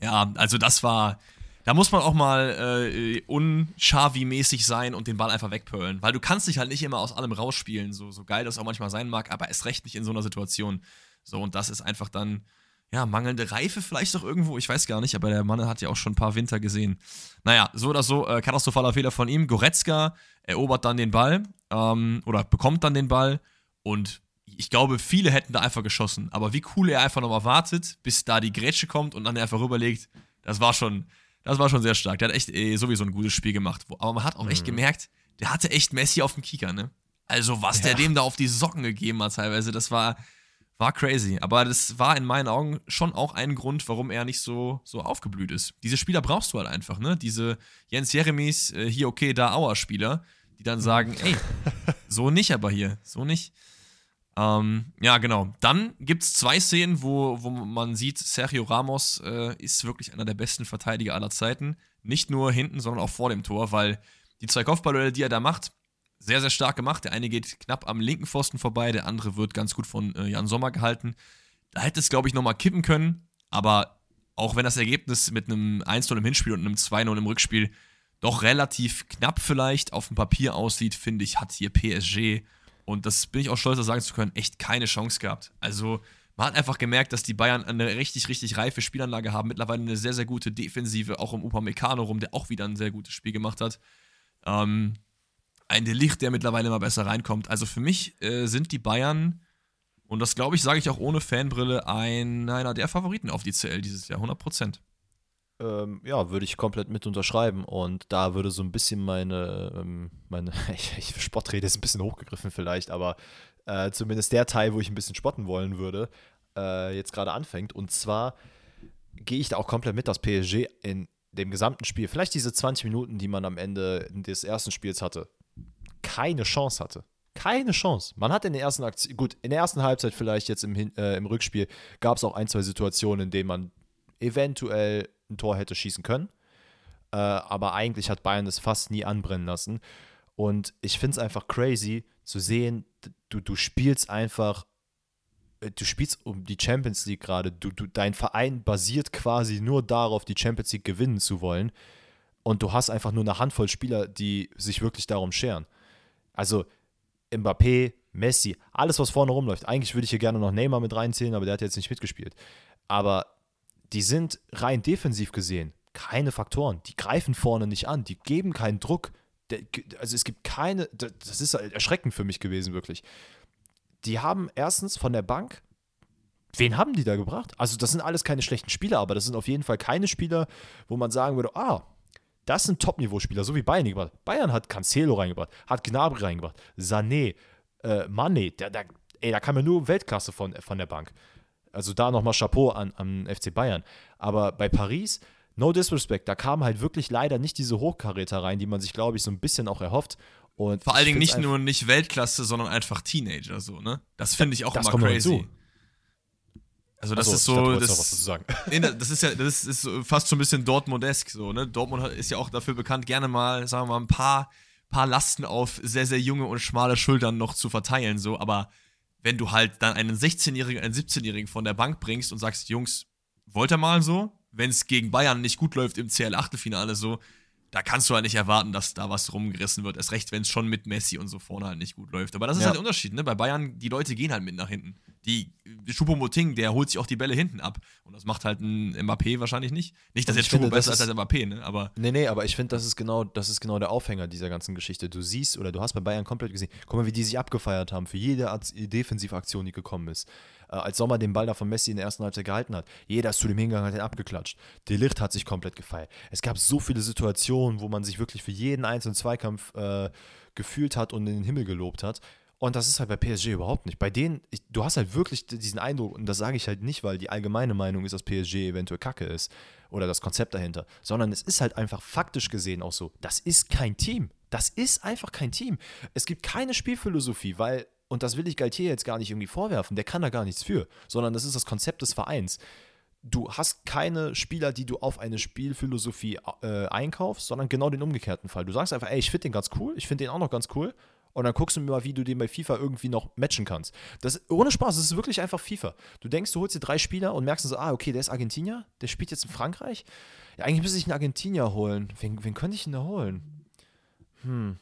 Ja, also das war, da muss man auch mal äh, unschavi-mäßig sein und den Ball einfach wegpölen, weil du kannst dich halt nicht immer aus allem rausspielen, so, so geil das auch manchmal sein mag, aber erst recht nicht in so einer Situation. So, und das ist einfach dann, ja, mangelnde Reife vielleicht doch irgendwo, ich weiß gar nicht, aber der Mann hat ja auch schon ein paar Winter gesehen. Naja, so oder so, äh, katastrophaler Fehler von ihm. Goretzka erobert dann den Ball ähm, oder bekommt dann den Ball und ich glaube, viele hätten da einfach geschossen. Aber wie cool er einfach nochmal wartet, bis da die Grätsche kommt und dann einfach rüberlegt, das war schon, das war schon sehr stark. Der hat echt eh, sowieso ein gutes Spiel gemacht. Aber man hat auch echt mhm. gemerkt, der hatte echt Messi auf dem Kieker, ne? Also, was ja. der dem da auf die Socken gegeben hat, teilweise, das war, war crazy. Aber das war in meinen Augen schon auch ein Grund, warum er nicht so, so aufgeblüht ist. Diese Spieler brauchst du halt einfach, ne? Diese Jens Jeremies, äh, hier okay, da Auer-Spieler, die dann sagen, ey, so nicht aber hier, so nicht. Ähm, ja, genau. Dann gibt es zwei Szenen, wo, wo man sieht, Sergio Ramos äh, ist wirklich einer der besten Verteidiger aller Zeiten. Nicht nur hinten, sondern auch vor dem Tor, weil die zwei Kopfballduelle, die er da macht, sehr, sehr stark gemacht. Der eine geht knapp am linken Pfosten vorbei, der andere wird ganz gut von äh, Jan Sommer gehalten. Da hätte es, glaube ich, nochmal kippen können, aber auch wenn das Ergebnis mit einem 1-0 im Hinspiel und einem 2-0 im Rückspiel doch relativ knapp vielleicht auf dem Papier aussieht, finde ich, hat hier PSG und das bin ich auch stolz, das sagen zu können, echt keine Chance gehabt. Also man hat einfach gemerkt, dass die Bayern eine richtig, richtig reife Spielanlage haben. Mittlerweile eine sehr, sehr gute Defensive, auch um Upamecano rum, der auch wieder ein sehr gutes Spiel gemacht hat. Ähm, ein Delicht, der mittlerweile immer besser reinkommt. Also für mich äh, sind die Bayern, und das glaube ich, sage ich auch ohne Fanbrille, ein, einer der Favoriten auf die CL dieses Jahr, 100 Prozent. Ähm, ja, würde ich komplett mit unterschreiben. Und da würde so ein bisschen meine, ähm, meine [laughs] ich, ich, Spottrede ist ein bisschen hochgegriffen vielleicht, aber äh, zumindest der Teil, wo ich ein bisschen spotten wollen würde, äh, jetzt gerade anfängt. Und zwar gehe ich da auch komplett mit, dass PSG in dem gesamten Spiel, vielleicht diese 20 Minuten, die man am Ende des ersten Spiels hatte, keine Chance hatte. Keine Chance. Man hat in der ersten Aktion, gut, in der ersten Halbzeit vielleicht jetzt im, äh, im Rückspiel gab es auch ein, zwei Situationen, in denen man eventuell ein Tor hätte schießen können. Äh, aber eigentlich hat Bayern das fast nie anbrennen lassen. Und ich finde es einfach crazy zu sehen, du, du spielst einfach äh, du spielst um die Champions League gerade. Du, du, dein Verein basiert quasi nur darauf, die Champions League gewinnen zu wollen. Und du hast einfach nur eine Handvoll Spieler, die sich wirklich darum scheren. Also Mbappé, Messi, alles, was vorne rumläuft. Eigentlich würde ich hier gerne noch Neymar mit reinzählen, aber der hat jetzt nicht mitgespielt. Aber die sind rein defensiv gesehen keine Faktoren. Die greifen vorne nicht an, die geben keinen Druck. Also es gibt keine, das ist erschreckend für mich gewesen, wirklich. Die haben erstens von der Bank, wen haben die da gebracht? Also das sind alles keine schlechten Spieler, aber das sind auf jeden Fall keine Spieler, wo man sagen würde, ah, das sind Top-Niveau-Spieler, so wie Bayern gebracht. Bayern hat Cancelo reingebracht, hat Gnabry reingebracht, Sané, äh, Mané, der, der, ey, da kam ja nur Weltklasse von, von der Bank. Also da nochmal Chapeau an, an FC Bayern. Aber bei Paris, no disrespect, da kamen halt wirklich leider nicht diese Hochkaräter rein, die man sich, glaube ich, so ein bisschen auch erhofft. Und Vor allen Dingen nicht nur nicht Weltklasse, sondern einfach Teenager so, ne? Das finde ich auch das immer crazy. Also das Achso, ist so, das, das, [laughs] nee, das, ist ja, das ist fast schon ein bisschen Dortmundesk so, ne? Dortmund ist ja auch dafür bekannt, gerne mal, sagen wir mal, ein paar, paar Lasten auf sehr, sehr junge und schmale Schultern noch zu verteilen, so, aber wenn du halt dann einen 16-Jährigen, einen 17-Jährigen von der Bank bringst und sagst, Jungs, wollt ihr mal so? wenn es gegen Bayern nicht gut läuft im CL-Achtelfinale so, da kannst du halt nicht erwarten, dass da was rumgerissen wird. Erst recht, wenn es schon mit Messi und so vorne halt nicht gut läuft. Aber das ist ja. halt der Unterschied, ne? Bei Bayern, die Leute gehen halt mit nach hinten. Die Choupo-Moting, der holt sich auch die Bälle hinten ab. Und das macht halt ein Mbappé wahrscheinlich nicht. Nicht, dass jetzt Choupo besser ist als Mbappé, ne? Aber nee, nee, aber ich finde, das ist genau, das ist genau der Aufhänger dieser ganzen Geschichte. Du siehst oder du hast bei Bayern komplett gesehen, guck mal, wie die sich abgefeiert haben für jede Defensivaktion, die gekommen ist äh, als Sommer den Ball da von Messi in der ersten Halbzeit gehalten hat. Jeder ist zu dem hingegangen, hat ihn abgeklatscht. De Licht hat sich komplett gefeiert. Es gab so viele Situationen, wo man sich wirklich für jeden einzelnen Zweikampf äh, gefühlt hat und in den Himmel gelobt hat. Und das ist halt bei PSG überhaupt nicht. Bei denen, ich, du hast halt wirklich diesen Eindruck, und das sage ich halt nicht, weil die allgemeine Meinung ist, dass PSG eventuell kacke ist oder das Konzept dahinter, sondern es ist halt einfach faktisch gesehen auch so. Das ist kein Team. Das ist einfach kein Team. Es gibt keine Spielphilosophie, weil und das will ich Galtier jetzt gar nicht irgendwie vorwerfen, der kann da gar nichts für, sondern das ist das Konzept des Vereins. Du hast keine Spieler, die du auf eine Spielphilosophie äh, einkaufst, sondern genau den umgekehrten Fall. Du sagst einfach, ey, ich finde den ganz cool, ich finde den auch noch ganz cool. Und dann guckst du mal, wie du den bei FIFA irgendwie noch matchen kannst. Das, ohne Spaß, das ist wirklich einfach FIFA. Du denkst, du holst dir drei Spieler und merkst so, ah, okay, der ist Argentinier, der spielt jetzt in Frankreich. Ja, eigentlich müsste ich einen Argentinier holen. Wen, wen könnte ich denn da holen? Hm,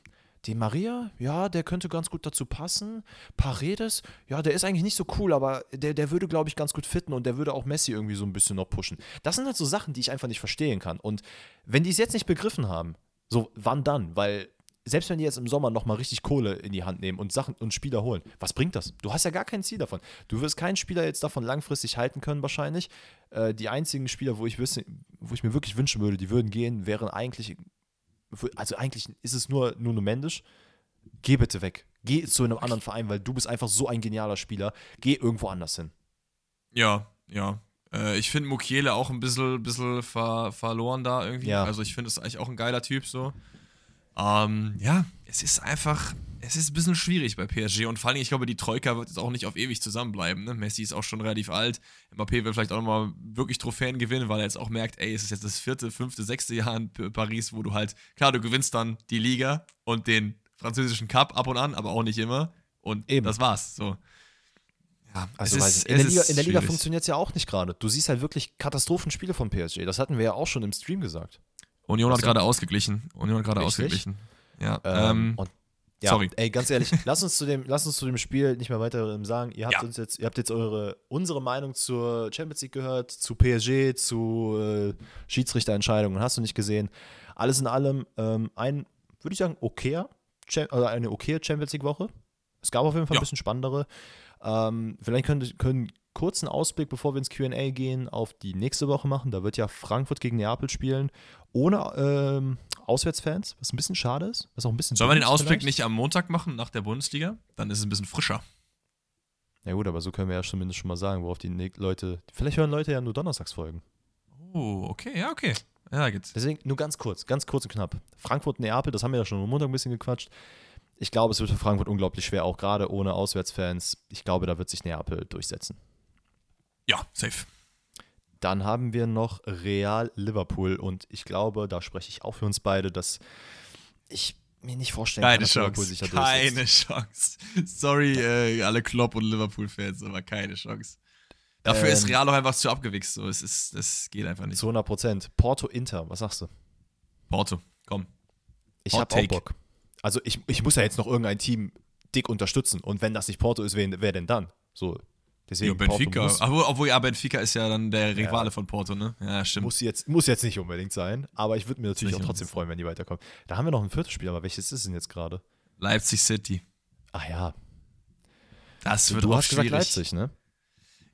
die Maria, ja, der könnte ganz gut dazu passen. Paredes, ja, der ist eigentlich nicht so cool, aber der, der würde, glaube ich, ganz gut fitten und der würde auch Messi irgendwie so ein bisschen noch pushen. Das sind halt so Sachen, die ich einfach nicht verstehen kann. Und wenn die es jetzt nicht begriffen haben, so, wann dann? Weil selbst wenn die jetzt im Sommer nochmal richtig Kohle in die Hand nehmen und Sachen und Spieler holen, was bringt das? Du hast ja gar kein Ziel davon. Du wirst keinen Spieler jetzt davon langfristig halten können, wahrscheinlich. Äh, die einzigen Spieler, wo ich, wüsste, wo ich mir wirklich wünschen würde, die würden gehen, wären eigentlich also eigentlich ist es nur Nuno Mendes. Geh bitte weg. Geh zu einem anderen Verein, weil du bist einfach so ein genialer Spieler. Geh irgendwo anders hin. Ja, ja. Äh, ich finde Mukiele auch ein bisschen, bisschen ver verloren da irgendwie. Ja. Also ich finde es eigentlich auch ein geiler Typ so. Ähm, ja, es ist einfach, es ist ein bisschen schwierig bei PSG und vor allem, ich glaube, die Troika wird jetzt auch nicht auf ewig zusammenbleiben. Ne? Messi ist auch schon relativ alt. Mbappé will vielleicht auch nochmal wirklich Trophäen gewinnen, weil er jetzt auch merkt, ey, es ist jetzt das vierte, fünfte, sechste Jahr in Paris, wo du halt, klar, du gewinnst dann die Liga und den französischen Cup ab und an, aber auch nicht immer. Und Eben. das war's. So. Ja, also ist, in, der Liga, in der Liga funktioniert es ja auch nicht gerade. Du siehst halt wirklich Katastrophenspiele von PSG. Das hatten wir ja auch schon im Stream gesagt. Union hat gerade ausgeglichen. Union hat gerade ausgeglichen. Ja. Ähm, und ja, Sorry. Ey, ganz ehrlich, [laughs] lass uns zu dem, lass uns zu dem Spiel nicht mehr weiter sagen. Ihr habt ja. uns jetzt, ihr habt jetzt eure, unsere Meinung zur Champions League gehört, zu PSG, zu äh, Schiedsrichterentscheidungen, hast du nicht gesehen. Alles in allem ähm, ein, würde ich sagen, okayer, also eine okaye Champions League-Woche. Es gab auf jeden Fall ja. ein bisschen spannendere. Ähm, vielleicht können, können kurzen Ausblick, bevor wir ins QA gehen, auf die nächste Woche machen. Da wird ja Frankfurt gegen Neapel spielen, ohne ähm, Auswärtsfans, was ein bisschen schade ist. Was auch ein bisschen Sollen wir den Ausblick vielleicht? nicht am Montag machen, nach der Bundesliga? Dann ist es ein bisschen frischer. Ja, gut, aber so können wir ja zumindest schon mal sagen, worauf die Leute. Vielleicht hören Leute ja nur Donnerstags folgen. Oh, okay, ja, okay. Ja, geht's. Deswegen nur ganz kurz, ganz kurz und knapp. Frankfurt-Neapel, das haben wir ja schon am Montag ein bisschen gequatscht. Ich glaube, es wird für Frankfurt unglaublich schwer, auch gerade ohne Auswärtsfans. Ich glaube, da wird sich Neapel durchsetzen. Ja, safe. Dann haben wir noch Real Liverpool und ich glaube, da spreche ich auch für uns beide, dass ich mir nicht vorstellen Keine kann, dass Liverpool Chance. sich da Keine durchsetzt. Chance. Sorry, äh, alle Klopp- und Liverpool-Fans, aber keine Chance. Dafür Ähm, ist Real auch einfach zu abgewichst. So. Es, ist, es geht einfach nicht. Zu 100 Prozent. Porto Inter, was sagst du? Porto, komm. Ich Hot hab auch. Bock. Also ich, ich muss ja jetzt noch irgendein Team dick unterstützen. Und wenn das nicht Porto ist, wen- wer denn dann? So, deswegen Ja, Benfica. Muss, Obwohl, obwohl, ja, Benfica ist ja dann der Rivale von Porto, ne? Ja, stimmt. muss, jetzt, muss jetzt nicht unbedingt sein. Aber ich würde mir natürlich auch trotzdem freuen, wenn die weiterkommen. Da haben wir noch ein viertes Spiel, aber welches ist denn jetzt gerade? Leipzig City. Ach ja, Das wird du auch hast gesagt schwierig. Leipzig, ne?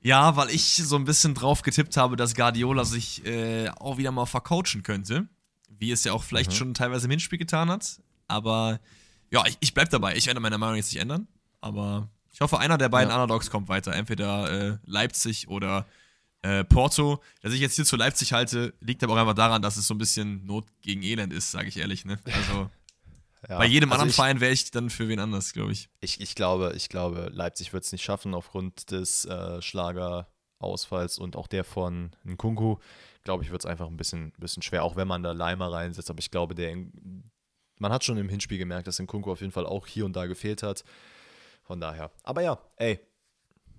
Ja, weil ich so ein bisschen drauf getippt habe, dass Guardiola sich äh, auch wieder mal vercoachen könnte. Wie es ja auch vielleicht Mhm. schon teilweise im Hinspiel getan hat. Aber ja, ich, ich bleib dabei. Ich werde meine Meinung jetzt nicht ändern. Aber ich hoffe, einer der beiden Ja. Underdogs kommt weiter. Entweder äh, Leipzig oder äh, Porto. Dass ich jetzt hier zu Leipzig halte, liegt aber auch einfach daran, dass es so ein bisschen Not gegen Elend ist, sage ich ehrlich. Ne? Also [laughs] Ja. bei jedem Also anderen ich, Verein wäre ich dann für wen anders, glaube ich. Ich, ich, glaube, ich glaube, Leipzig wird es nicht schaffen aufgrund des äh, Schlagerausfalls und auch der von Nkunku. Glaube ich, wird es einfach ein bisschen, bisschen schwer, auch wenn man da Leimer reinsetzt. Aber ich glaube, der, man hat schon im Hinspiel gemerkt, dass Nkunku auf jeden Fall auch hier und da gefehlt hat. Von daher. Aber ja, ey,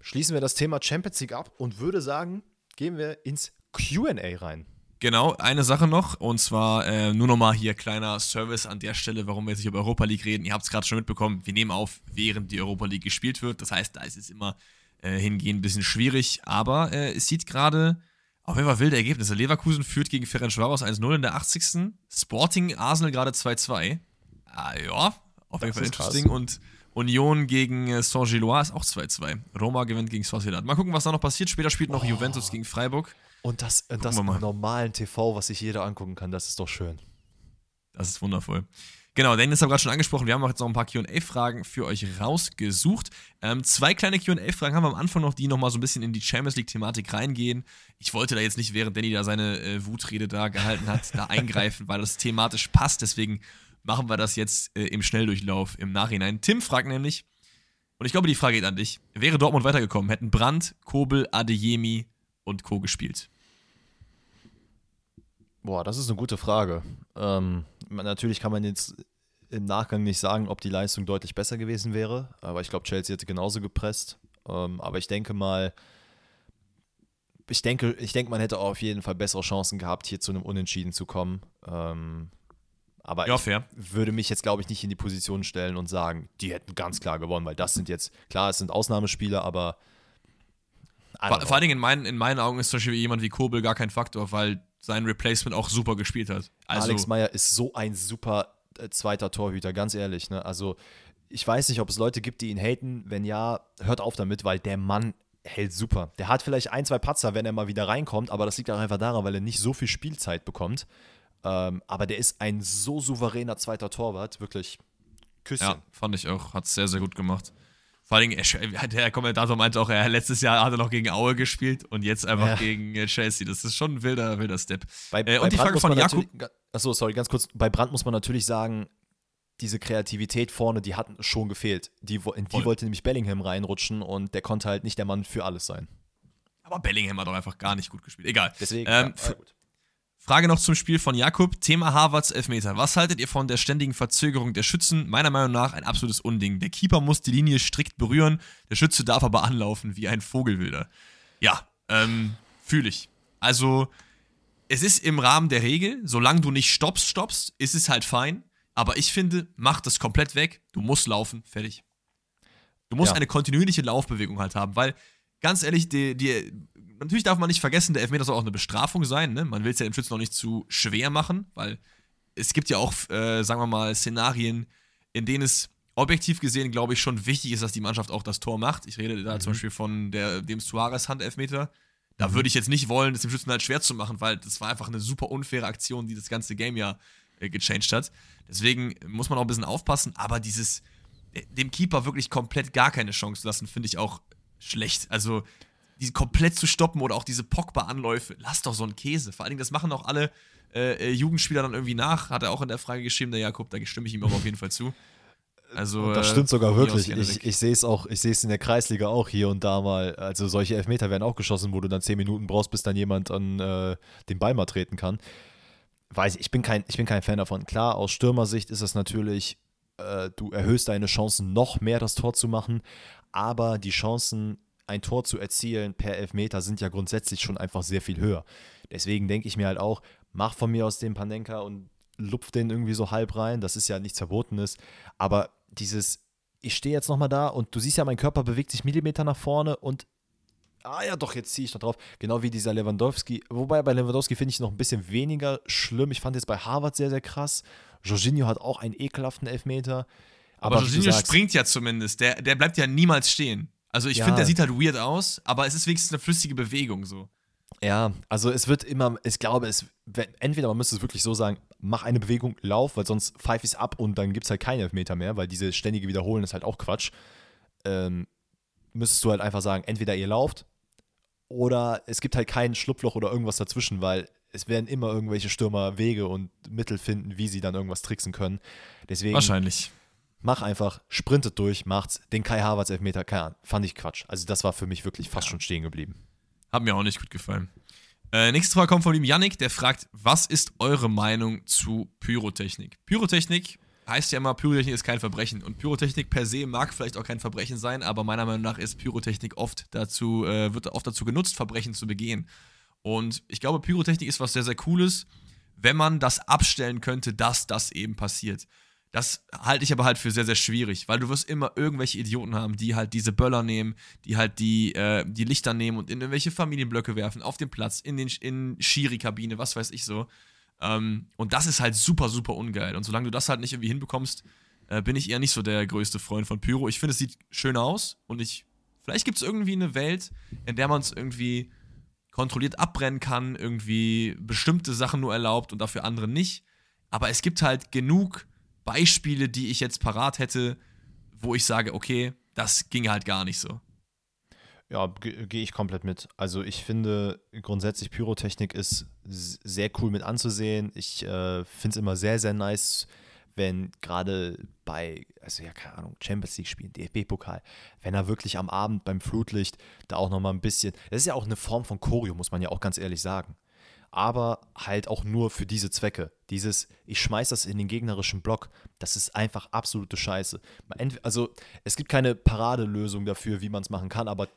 schließen wir das Thema Champions League ab und würde sagen, gehen wir ins QA rein. Genau, eine Sache noch, und zwar äh, nur nochmal hier kleiner Service an der Stelle, warum wir jetzt nicht über Europa League reden. Ihr habt es gerade schon mitbekommen, wir nehmen auf, während die Europa League gespielt wird. Das heißt, da ist es immer äh, hingehend ein bisschen schwierig, aber äh, es sieht gerade auf jeden Fall wilde Ergebnisse. Leverkusen führt gegen Ferencvaros 1-0 in der 80. Sporting Arsenal gerade 2-2. Ah, ja, auf jeden Fall ist krass. interesting. Und Union gegen äh, Saint-Gillois ist auch 2-2. Roma gewinnt gegen Sociedad. Mal gucken, was da noch passiert. Später spielt noch Oh. Juventus gegen Freiburg. Und das, und das im normalen TV, was sich jeder angucken kann, das ist doch schön. Das ist wundervoll. Genau, Dennis hat gerade schon angesprochen, wir haben auch jetzt noch ein paar QA-Fragen für euch rausgesucht. Ähm, zwei kleine QA-Fragen haben wir am Anfang noch, die nochmal so ein bisschen in die Champions League-Thematik reingehen. Ich wollte da jetzt nicht, während Danny da seine äh, Wutrede da gehalten hat, da eingreifen, weil das thematisch passt. Deswegen machen wir das jetzt äh, im Schnelldurchlauf im Nachhinein. Tim fragt nämlich, und ich glaube, die Frage geht an dich: Wäre Dortmund weitergekommen, hätten Brandt, Kobel, Adeyemi und Co. gespielt? Boah, das ist eine gute Frage. Ähm, natürlich kann man jetzt im Nachgang nicht sagen, ob die Leistung deutlich besser gewesen wäre, aber ich glaube, Chelsea hätte genauso gepresst. Ähm, aber ich denke mal, ich denke, ich denke, man hätte auf jeden Fall bessere Chancen gehabt, hier zu einem Unentschieden zu kommen. Ähm, aber Ja, ich würde mich jetzt, glaube ich, nicht in die Position stellen und sagen, die hätten ganz klar gewonnen, weil das sind jetzt, klar, es sind Ausnahmespiele, aber Vor, vor allen Dingen in meinen, in meinen Augen ist zum Beispiel jemand wie Kobel gar kein Faktor, weil sein Replacement auch super gespielt hat. Also, Alex Meyer ist so ein super äh, zweiter Torhüter, ganz ehrlich. Ne? Also, ich weiß nicht, ob es Leute gibt, die ihn haten. Wenn ja, hört auf damit, weil der Mann hält super. Der hat vielleicht ein, zwei Patzer, wenn er mal wieder reinkommt, aber das liegt auch einfach daran, weil er nicht so viel Spielzeit bekommt. Ähm, aber der ist ein so souveräner zweiter Torwart, wirklich Küsschen. ja, fand ich auch. Hat sehr, sehr gut gemacht. Vor er- [laughs] der Kommentator meinte auch, er letztes Jahr hat er noch gegen Aue gespielt und jetzt einfach Ja. gegen äh, Chelsea. Das ist schon ein wilder, wilder Step. Bei, Äh, und bei die Frage von Jakub- ga- Achso, sorry, ganz kurz. Bei Brand muss man natürlich sagen, diese Kreativität vorne, die hat schon gefehlt. Die, in die Voll. wollte nämlich Bellingham reinrutschen und der konnte halt nicht der Mann für alles sein. Aber Bellingham hat doch einfach gar nicht gut gespielt. Egal. Deswegen, Ähm, ja, gut. Frage noch zum Spiel von Jakub. Thema Harvards Elfmeter. Was haltet ihr von der ständigen Verzögerung der Schützen? Meiner Meinung nach ein absolutes Unding. Der Keeper muss die Linie strikt berühren, der Schütze darf aber anlaufen wie ein Vogelwilder. Ja, ähm, fühle ich. Also, es ist im Rahmen der Regel, solange du nicht stoppst, stoppst, ist es halt fein. Aber ich finde, mach das komplett weg. Du musst laufen, fertig. Du musst Ja. eine kontinuierliche Laufbewegung halt haben, weil, ganz ehrlich, die, die, natürlich darf man nicht vergessen, der Elfmeter soll auch eine Bestrafung sein. Ne? Man will es ja dem Schützen auch nicht zu schwer machen, weil es gibt ja auch, äh, sagen wir mal, Szenarien, in denen es objektiv gesehen, glaube ich, schon wichtig ist, dass die Mannschaft auch das Tor macht. Ich rede da zum Beispiel von der, dem Suarez-Handelfmeter. Da würde ich jetzt nicht wollen, es dem Schützen halt schwer zu machen, weil das war einfach eine super unfaire Aktion, die das ganze Game ja äh, gechanged hat. Deswegen muss man auch ein bisschen aufpassen, aber dieses äh, dem Keeper wirklich komplett gar keine Chance lassen, finde ich auch schlecht. Also diese komplett zu stoppen oder auch diese Pogba-Anläufe, lass doch so einen Käse. Vor allen Dingen, das machen auch alle äh, äh, Jugendspieler dann irgendwie nach, hat er auch in der Frage geschrieben, der Jakob, da stimme ich ihm aber auf jeden Fall zu. Also, das äh, stimmt sogar wirklich. Ich, ich sehe es auch, ich sehe es in der Kreisliga auch hier und da mal. Also solche Elfmeter werden auch geschossen, wo du dann zehn Minuten brauchst, bis dann jemand an äh, den Ball mal treten kann. weiß ich, ich bin kein, ich bin kein Fan davon. Klar, aus Stürmersicht ist es natürlich, äh, du erhöhst deine Chancen noch mehr, das Tor zu machen, aber die Chancen, ein Tor zu erzielen per Elfmeter sind ja grundsätzlich schon einfach sehr viel höher. Deswegen denke ich mir halt auch, mach von mir aus den Panenka und lupf den irgendwie so halb rein, das ist ja nichts Verbotenes, aber dieses, ich stehe jetzt nochmal da und du siehst ja, mein Körper bewegt sich Millimeter nach vorne und ah ja, doch, jetzt ziehe ich da drauf. Genau wie dieser Lewandowski. Wobei bei Lewandowski finde ich noch ein bisschen weniger schlimm. Ich fand jetzt bei Harvard sehr, sehr krass. Jorginho hat auch einen ekelhaften Elfmeter. Aber, aber Jorginho springt ja zumindest. Der, der bleibt ja niemals stehen. Also ich ja. finde, der sieht halt weird aus, aber es ist wenigstens eine flüssige Bewegung so. Ja, also es wird immer, ich glaube, es, entweder man müsste es wirklich so sagen, mach eine Bewegung, lauf, weil sonst pfeife ich es ab und dann gibt es halt keinen Elfmeter mehr, weil diese ständige Wiederholen ist halt auch Quatsch. Ähm, müsstest du halt einfach sagen, entweder ihr lauft oder es gibt halt kein Schlupfloch oder irgendwas dazwischen, weil es werden immer irgendwelche Stürmer Wege und Mittel finden, wie sie dann irgendwas tricksen können. Deswegen. Wahrscheinlich. Mach einfach, sprintet durch, macht's. Den Kai Havertz Elfmeter, keine Ahnung, fand ich Quatsch. Also das war für mich wirklich fast ja. schon stehen geblieben. Hat mir auch nicht gut gefallen. Äh, nächste Frage kommt von dem Yannick, der fragt, was ist eure Meinung zu Pyrotechnik? Pyrotechnik heißt ja immer, Pyrotechnik ist kein Verbrechen. Und Pyrotechnik per se mag vielleicht auch kein Verbrechen sein, aber meiner Meinung nach ist Pyrotechnik oft dazu, äh, wird oft dazu genutzt, Verbrechen zu begehen. Und ich glaube, Pyrotechnik ist was sehr, sehr Cooles, wenn man das abstellen könnte, dass das eben passiert. Das halte ich aber halt für sehr, sehr schwierig, weil du wirst immer irgendwelche Idioten haben, die halt diese Böller nehmen, die halt die, äh, die Lichter nehmen und in irgendwelche Familienblöcke werfen, auf den Platz, in den in Schiri-Kabine, was weiß ich so. Ähm, und das ist halt super, super ungeil. Und solange du das halt nicht irgendwie hinbekommst, äh, bin ich eher nicht so der größte Freund von Pyro. Ich finde, es sieht schön aus und ich. Vielleicht gibt es irgendwie eine Welt, in der man es irgendwie kontrolliert abbrennen kann, irgendwie bestimmte Sachen nur erlaubt und dafür andere nicht. Aber es gibt halt genug Beispiele, die ich jetzt parat hätte, wo ich sage, okay, das ging halt gar nicht so. Ja, gehe ich komplett mit. Also ich finde grundsätzlich Pyrotechnik ist sehr cool mit anzusehen. Ich äh, finde es immer sehr, sehr nice, wenn gerade bei, also ja, keine Ahnung, Champions League spielen, DFB-Pokal, wenn er wirklich am Abend beim Flutlicht da auch nochmal ein bisschen, das ist ja auch eine Form von Choreo, muss man ja auch ganz ehrlich sagen. Aber halt auch nur für diese Zwecke. Dieses, ich schmeiß das in den gegnerischen Block, das ist einfach absolute Scheiße. Also, es gibt keine Paradelösung dafür, wie man es machen kann, aber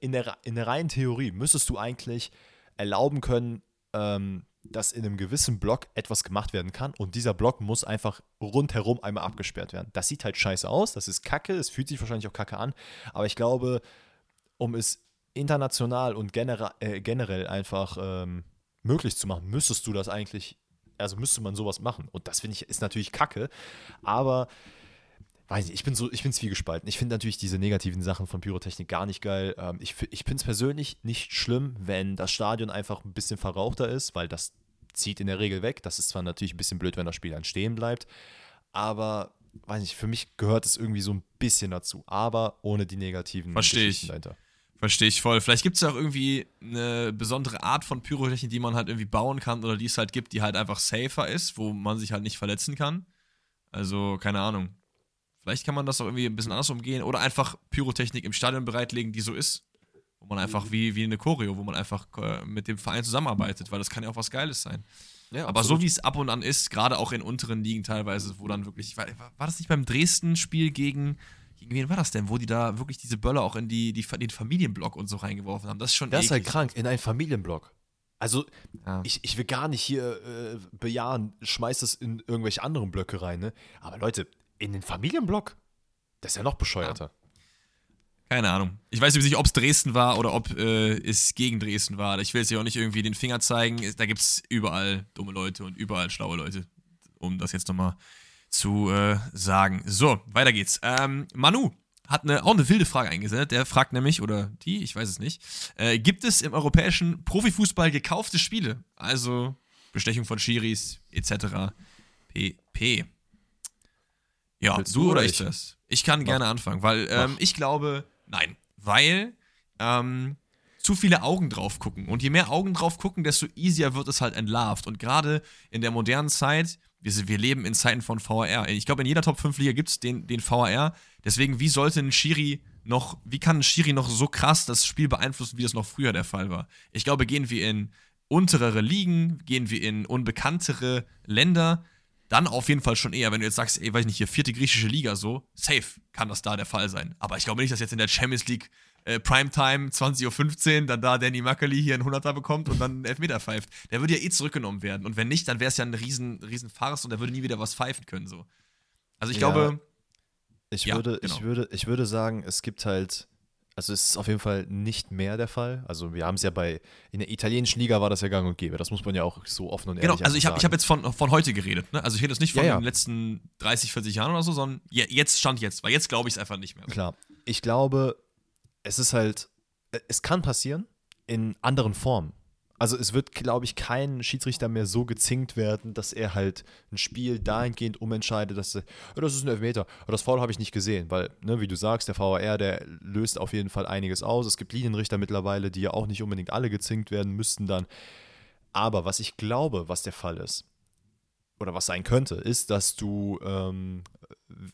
in der, in der reinen Theorie müsstest du eigentlich erlauben können, ähm, dass in einem gewissen Block etwas gemacht werden kann und dieser Block muss einfach rundherum einmal abgesperrt werden. Das sieht halt scheiße aus, das ist kacke, es fühlt sich wahrscheinlich auch kacke an, aber ich glaube, um es international und genera äh, generell einfach ähm, möglich zu machen, müsstest du das eigentlich, also müsste man sowas machen. Und das finde ich ist natürlich kacke, aber weiß nicht, ich bin so, ich bin zwiegespalten. Ich finde natürlich diese negativen Sachen von Pyrotechnik gar nicht geil. Ähm, ich ich finde es persönlich nicht schlimm, wenn das Stadion einfach ein bisschen verrauchter ist, weil das zieht in der Regel weg. Das ist zwar natürlich ein bisschen blöd, wenn das Spiel dann stehen bleibt, aber weiß nicht, für mich gehört es irgendwie so ein bisschen dazu, aber ohne die negativen Verstehe ich. dahinter. Verstehe ich voll. Vielleicht gibt es auch irgendwie eine besondere Art von Pyrotechnik, die man halt irgendwie bauen kann oder die es halt gibt, die halt einfach safer ist, wo man sich halt nicht verletzen kann. Also, keine Ahnung. Vielleicht kann man das auch irgendwie ein bisschen anders umgehen oder einfach Pyrotechnik im Stadion bereitlegen, die so ist. Wo man einfach wie, wie eine Choreo, wo man einfach äh, mit dem Verein zusammenarbeitet, weil das kann ja auch was Geiles sein. Ja, Aber so wie es ab und an ist, gerade auch in unteren Ligen teilweise, wo dann wirklich, war, war das nicht beim Dresden-Spiel gegen, gegen wen war das denn, wo die da wirklich diese Böller auch in die, die, den Familienblock und so reingeworfen haben? Das ist schon Das eklig. ist halt krank, in einen Familienblock. Also, ja. ich, ich will gar nicht hier äh, bejahen, schmeiß das in irgendwelche anderen Blöcke rein, ne? Aber Leute, in den Familienblock? Das ist ja noch bescheuerter. Ja. Keine Ahnung. Ich weiß nicht, ob es Dresden war oder ob äh, es gegen Dresden war. Ich will jetzt ja auch nicht irgendwie den Finger zeigen. Da gibt es überall dumme Leute und überall schlaue Leute, um das jetzt nochmal zu äh, sagen. So, weiter geht's. Ähm, Manu hat eine, auch eine wilde Frage eingesendet. Der fragt nämlich, oder die, ich weiß es nicht, äh, gibt es im europäischen Profifußball gekaufte Spiele? Also Bestechung von Schiris etc. pp. Ja, Willst du oder ich das? Ich kann Mach. gerne anfangen, weil ähm, ich glaube, nein, weil ähm, zu viele Augen drauf gucken. Und je mehr Augen drauf gucken, desto easier wird es halt entlarvt. Und gerade in der modernen Zeit, wir, wir leben in Zeiten von VAR. Ich glaube, in jeder Top 5 Liga gibt es den, den VAR. Deswegen, wie sollte ein Schiri noch, wie kann ein Schiri noch so krass das Spiel beeinflussen, wie das noch früher der Fall war? Ich glaube, gehen wir in unterere Ligen, gehen wir in unbekanntere Länder, dann auf jeden Fall schon eher, wenn du jetzt sagst, ey, weiß ich nicht, hier vierte griechische Liga so, safe kann das da der Fall sein. Aber ich glaube nicht, dass jetzt in der Champions League äh, Primetime 20.15 Uhr dann da Danny Mackeli hier einen 100er bekommt und dann einen Elfmeter pfeift. Der würde ja eh zurückgenommen werden. Und wenn nicht, dann wäre es ja ein riesen, riesen Farce und er würde nie wieder was pfeifen können. So. Also ich Ja. glaube, Ich, Ja, würde, genau. ich, würde, ich würde sagen, es gibt halt, also es ist auf jeden Fall nicht mehr der Fall. Also wir haben es ja bei, in der italienischen Liga war das ja gang und gäbe. Das muss man ja auch so offen und Genau, ehrlich also ich habe hab jetzt von, von heute geredet. Ne? Also ich rede jetzt nicht von Ja, ja. den letzten 30, 40 Jahren oder so, sondern je, jetzt stand jetzt, weil jetzt glaube ich es einfach nicht mehr. Klar. Ich glaube, es ist halt, es kann passieren in anderen Formen. Also es wird, glaube ich, kein Schiedsrichter mehr so gezinkt werden, dass er halt ein Spiel dahingehend umentscheidet, dass er, "Ja, das ist ein Elfmeter, aber das Foul habe ich nicht gesehen, weil, ne, wie du sagst, der VAR, der löst auf jeden Fall einiges aus. Es gibt Linienrichter mittlerweile, die ja auch nicht unbedingt alle gezinkt werden müssten dann. Aber was ich glaube, was der Fall ist, oder was sein könnte, ist, dass du ähm,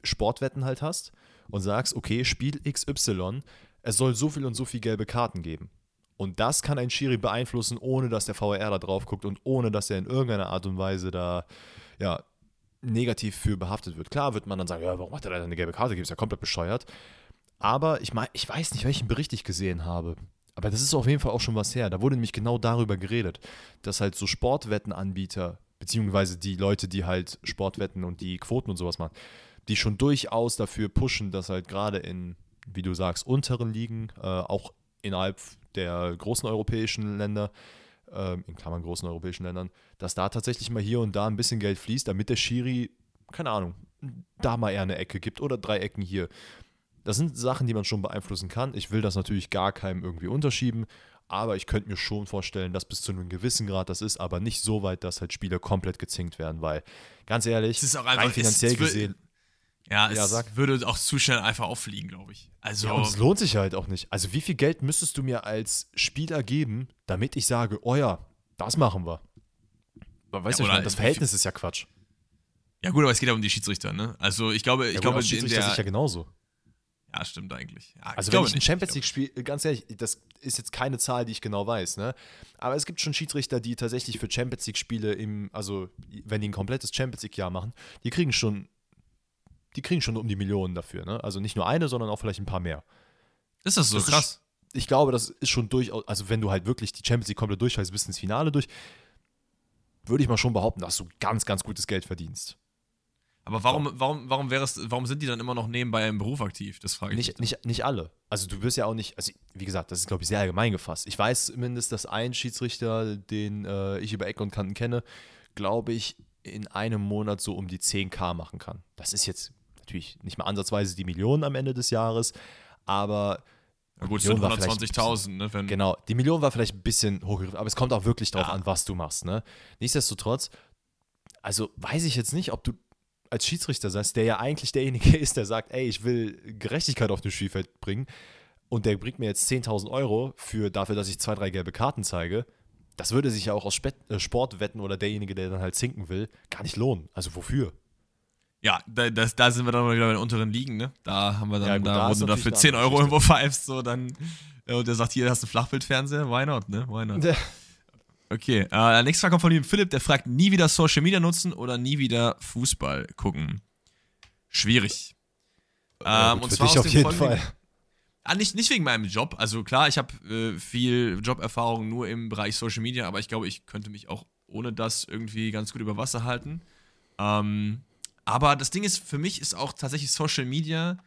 Sportwetten halt hast und sagst, okay, Spiel XY, es soll so viel und so viel gelbe Karten geben. Und das kann ein Schiri beeinflussen, ohne dass der VAR da drauf guckt und ohne dass er in irgendeiner Art und Weise da ja, negativ für behaftet wird. Klar wird man dann sagen, ja, warum hat er da eine gelbe Karte gegeben? Ist ja komplett bescheuert. Aber ich, mein, ich weiß nicht, welchen Bericht ich gesehen habe. Aber das ist auf jeden Fall auch schon was her. Da wurde nämlich genau darüber geredet, dass halt so Sportwettenanbieter, beziehungsweise die Leute, die halt Sportwetten und die Quoten und sowas machen, die schon durchaus dafür pushen, dass halt gerade in, wie du sagst, unteren Ligen, äh, auch innerhalb der großen europäischen Länder, ähm, in Klammern großen europäischen Ländern, dass da tatsächlich mal hier und da ein bisschen Geld fließt, damit der Schiri, keine Ahnung, da mal eher eine Ecke gibt oder drei Ecken hier. Das sind Sachen, die man schon beeinflussen kann. Ich will das natürlich gar keinem irgendwie unterschieben, aber ich könnte mir schon vorstellen, dass bis zu einem gewissen Grad das ist, aber nicht so weit, dass halt Spiele komplett gezinkt werden, weil ganz ehrlich, Es ist auch rein einfach- es- finanziell es wird- gesehen, Ja, es Ja, sag. würde auch zu schnell einfach auffliegen, glaube ich. Also, ja, und es lohnt sich halt auch nicht. Also wie viel Geld müsstest du mir als Spieler geben, damit ich sage, oh ja, das machen wir. Aber weißt Ja, meine, das Verhältnis ist ja Quatsch. ja gut, aber es geht ja um die Schiedsrichter, ne? Also ich glaube, ich Ja, glaube, gut, in Schiedsrichter der, sich ja genauso. ja, stimmt eigentlich. Ja, Also glaube wenn ich ein nicht. Champions glaub- League Spiel, ganz ehrlich, das ist jetzt keine Zahl, die ich genau weiß, ne? Aber es gibt schon Schiedsrichter, die tatsächlich für Champions League Spiele im, also wenn die ein komplettes Champions League Jahr machen, die kriegen schon, die kriegen schon um die Millionen dafür, ne? Also nicht nur eine, sondern auch vielleicht ein paar mehr. Ist das so das ist- krass? Ich glaube, das ist schon durchaus, also wenn du halt wirklich die Champions League komplett durchfällst, bis ins Finale durch, würde ich mal schon behaupten, dass du ganz, ganz gutes Geld verdienst. Aber warum, warum, warum wäre es, warum sind die dann immer noch nebenbei im Beruf aktiv? Das frage ich mich. Nicht, nicht, nicht alle. Also du wirst ja auch nicht, also wie gesagt, das ist, glaube ich, sehr allgemein gefasst. Ich weiß zumindest, dass ein Schiedsrichter, den äh, ich über Ecken und Kanten kenne, glaube ich, in einem Monat so um die 10k machen kann. Das ist jetzt natürlich nicht mal ansatzweise die Millionen am Ende des Jahres, aber Ja, gut, es Million sind war vielleicht ein 120.000, ne? Wenn, Genau, die Million war vielleicht ein bisschen hochgegriffen, aber es kommt auch wirklich drauf Ja. an, was du machst. Ne? Nichtsdestotrotz, also weiß ich jetzt nicht, ob du als Schiedsrichter sagst, der ja eigentlich derjenige [laughs] ist, der sagt, ey, ich will Gerechtigkeit auf das Spielfeld bringen und der bringt mir jetzt 10.000 Euro für, dafür, dass ich zwei, drei gelbe Karten zeige. Das würde sich ja auch aus äh, Sportwetten oder derjenige, der dann halt zinken will, gar nicht lohnen. Also wofür? Ja, da, das, da sind wir dann mal wieder bei den unteren Ligen, ne? Da haben wir dann, Ja, gut, da, da du natürlich dafür eine 10 andere Euro irgendwo pfeifst, so dann, äh, und der sagt, hier hast du einen Flachbildfernseher, why not, ne? Why not? Okay, äh, nächste Frage kommt von lieben Philipp, der fragt, nie wieder Social Media nutzen oder nie wieder Fußball gucken? Schwierig. Ja, Ähm, gut, und für zwar auf dem jeden Fall. Ah, nicht, nicht wegen meinem Job. Also klar, ich habe äh, viel Joberfahrung nur im Bereich Social Media, aber ich glaube, ich könnte mich auch ohne das irgendwie ganz gut über Wasser halten. Ähm, aber das Ding ist, für mich ist auch tatsächlich Social Media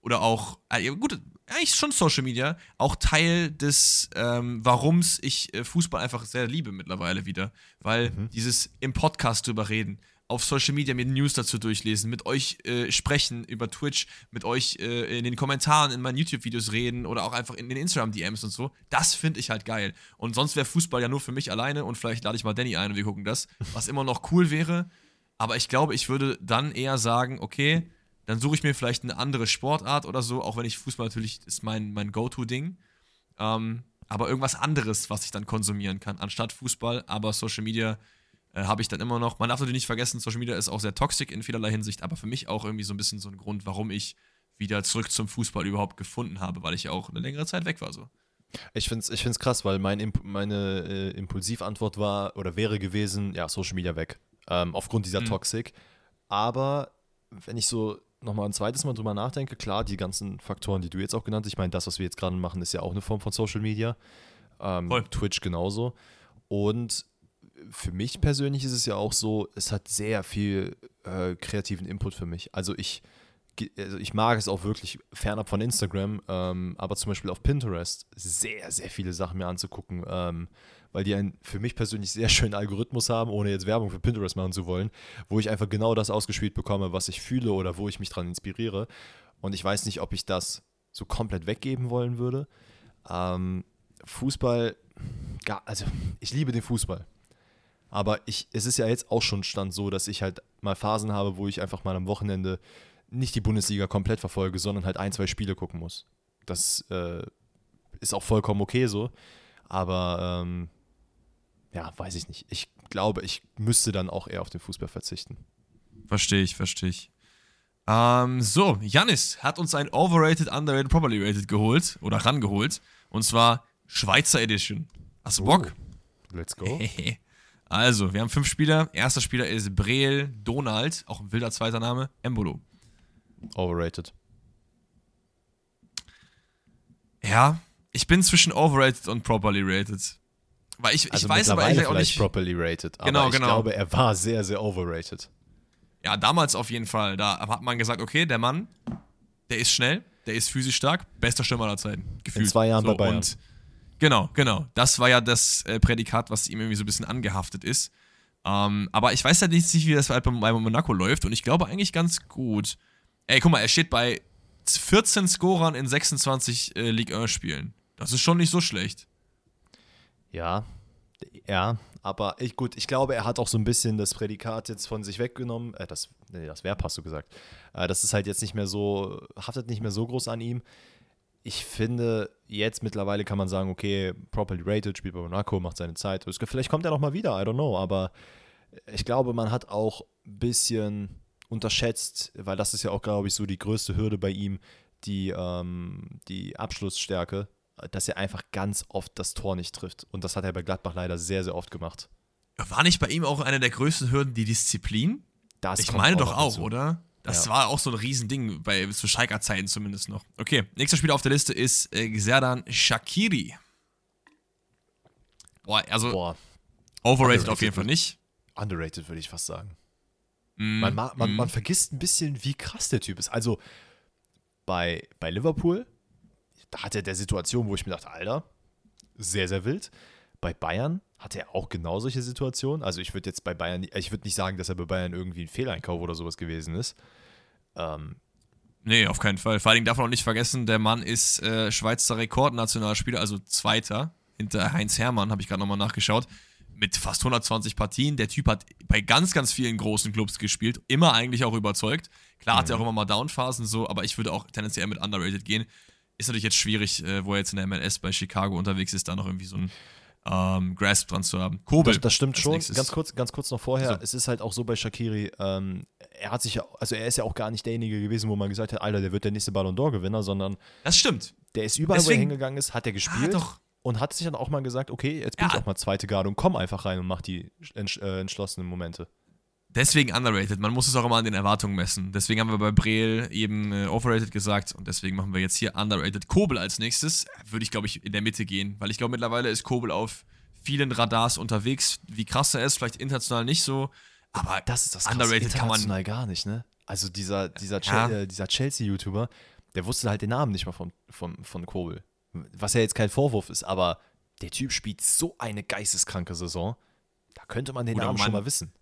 oder auch, äh, gut, eigentlich schon Social Media, auch Teil des, ähm, warums ich äh, Fußball einfach sehr liebe mittlerweile wieder. Weil dieses im Podcast drüber reden, auf Social Media mir News dazu durchlesen, mit euch äh, sprechen über Twitch, mit euch äh, in den Kommentaren in meinen YouTube-Videos reden oder auch einfach in den Instagram-DMs und so, das finde ich halt geil. Und sonst wäre Fußball ja nur für mich alleine und vielleicht lade ich mal Danny ein und wir gucken das, was immer noch cool wäre. Aber ich glaube, ich würde dann eher sagen, okay, dann suche ich mir vielleicht eine andere Sportart oder so, auch wenn ich Fußball natürlich ist mein, mein Go-To-Ding. Ähm, aber irgendwas anderes, was ich dann konsumieren kann, anstatt Fußball. Aber Social Media äh, habe ich dann immer noch. Man darf natürlich nicht vergessen, Social Media ist auch sehr toxisch in vielerlei Hinsicht, aber für mich auch irgendwie so ein bisschen so ein Grund, warum ich wieder zurück zum Fußball überhaupt gefunden habe, weil ich auch eine längere Zeit weg war. So. Ich finde es ich find's krass, weil mein meine äh, Impulsivantwort war oder wäre gewesen, ja, Social Media weg. Ähm, aufgrund dieser Mhm. Toxik. Aber wenn ich so nochmal ein zweites Mal drüber nachdenke, klar, die ganzen Faktoren, die du jetzt auch genannt hast, ich meine, das, was wir jetzt gerade machen, ist ja auch eine Form von Social Media. Ähm. Twitch genauso. Und für mich persönlich ist es ja auch so, es hat sehr viel äh, kreativen Input für mich. Also ich, also ich mag es auch wirklich fernab von Instagram, ähm, aber zum Beispiel auf Pinterest sehr, sehr viele Sachen mir anzugucken, ähm, weil die einen für mich persönlich sehr [laughs] schönen Algorithmus haben, ohne jetzt Werbung für Pinterest machen zu wollen, wo ich einfach genau das ausgespielt bekomme, was ich fühle oder wo ich mich dran inspiriere. Und ich weiß nicht, ob ich das so komplett weggeben wollen würde. Ähm, Fußball, gar, also ich liebe den Fußball. Aber ich, es ist ja jetzt auch schon Stand so, dass ich halt mal Phasen habe, wo ich einfach mal am Wochenende nicht die Bundesliga komplett verfolge, sondern halt ein, zwei Spiele gucken muss. Das äh, ist auch vollkommen okay so. Aber ähm, ja, weiß ich nicht. Ich glaube, ich müsste dann auch eher auf den Fußball verzichten. Verstehe ich, verstehe ich. Ähm, so, Janis hat uns ein Overrated, Underrated, Properly Rated geholt oder rangeholt. Und zwar Schweizer Edition. Hast du Bock? Let's go. [laughs] Also, wir haben fünf Spieler. Erster Spieler ist Breel Donald, auch ein wilder zweiter Name, Embolo. Overrated. Ja, ich bin zwischen overrated und properly rated. Weil ich, Also ich weiß aber eigentlich auch nicht. properly rated. Aber Genau, ich genau. glaube, er war sehr, sehr overrated. Ja, damals auf jeden Fall. Da hat man gesagt, okay, der Mann, der ist schnell, der ist physisch stark, bester Stürmer aller Zeiten. Gefühlt. zwei Jahren bei Bayern. Und genau, genau. Das war ja das äh, Prädikat, was ihm irgendwie so ein bisschen angehaftet ist. Ähm, aber ich weiß ja nicht, wie das halt bei, bei Monaco läuft und ich glaube eigentlich ganz gut. Ey, guck mal, er steht bei 14 Scorern in 26 äh, Ligue 1 Spielen. Das ist schon nicht so schlecht. Ja, ja, aber ich, gut, ich glaube, er hat auch so ein bisschen das Prädikat jetzt von sich weggenommen. Äh, das, nee, das Verb hast du gesagt. Äh, das ist halt jetzt nicht mehr so, haftet nicht mehr so groß an ihm. Ich finde, jetzt mittlerweile kann man sagen, okay, properly rated, spielt bei Monaco, macht seine Zeit. Vielleicht kommt er noch mal wieder, I don't know, aber ich glaube, man hat auch ein bisschen unterschätzt, weil das ist ja auch, glaube ich, so die größte Hürde bei ihm, die, ähm, die Abschlussstärke, dass er einfach ganz oft das Tor nicht trifft. Und das hat er bei Gladbach leider sehr, sehr oft gemacht. War nicht bei ihm auch eine der größten Hürden die Disziplin? Das ich meine auch doch auch, dazu. oder? Das Ja. war auch so ein Riesending, bei zu Schalker Zeiten zumindest noch. Okay, nächster Spieler auf der Liste ist äh, Xerdan Shakiri. Boah, also Boah, overrated underrated auf jeden Fall nicht. underrated würde ich fast sagen. Mm, Man, ma- man, mm. man vergisst ein bisschen, wie krass der Typ ist. Also bei, bei Liverpool, da hat er der Situation, wo ich mir dachte, Alter, sehr, sehr wild. Bei Bayern hatte er auch genau solche Situationen. Also ich würde jetzt bei Bayern, ich würde nicht sagen, dass er bei Bayern irgendwie ein Fehleinkauf oder sowas gewesen ist. Ähm, Nee, auf keinen Fall. Vor allem darf man auch nicht vergessen, der Mann ist äh, Schweizer Rekordnationalspieler, also Zweiter, hinter Heinz Hermann, habe ich gerade nochmal nachgeschaut, mit fast 120 Partien. Der Typ hat bei ganz, ganz vielen großen Clubs gespielt, immer eigentlich auch überzeugt. Klar hat er auch immer mal Downphasen so, aber ich würde auch tendenziell mit underrated gehen. Ist natürlich jetzt schwierig, äh, wo er jetzt in der MLS bei Chicago unterwegs ist, da noch irgendwie so ein ähm, Grasp dran zu haben. Kobel. Das, das stimmt schon. nächstes. Ganz kurz, ganz kurz noch vorher. So. Es ist halt auch so bei Shakiri, ähm, er hat sich ja, also er ist ja auch gar nicht derjenige gewesen, wo man gesagt hat, Alter, der wird der nächste Ballon d'Or-Gewinner, sondern Das stimmt. der ist überall, wo er Deswegen- hingegangen ist, hat er gespielt doch. und hat sich dann auch mal gesagt, okay, jetzt bin Ja. ich auch mal zweite Garde und komm einfach rein und mach die entsch äh, entschlossenen Momente. Deswegen underrated. Man muss es auch immer an den Erwartungen messen. Deswegen haben wir bei Breel eben äh, overrated gesagt und deswegen machen wir jetzt hier underrated. Kobel als nächstes würde ich, glaube ich, in der Mitte gehen, weil ich glaube, mittlerweile ist Kobel auf vielen Radars unterwegs. Wie krass er ist, vielleicht international nicht so, aber Das ist das krasse. underrated kann man. International gar nicht, ne? Also dieser, dieser, Ja. Chel äh, dieser Chelsea-YouTuber, der wusste halt den Namen nicht mal von, von, von Kobel. Was ja jetzt kein Vorwurf ist, aber der Typ spielt so eine geisteskranke Saison. Da könnte man den Oder Namen schon man- mal wissen.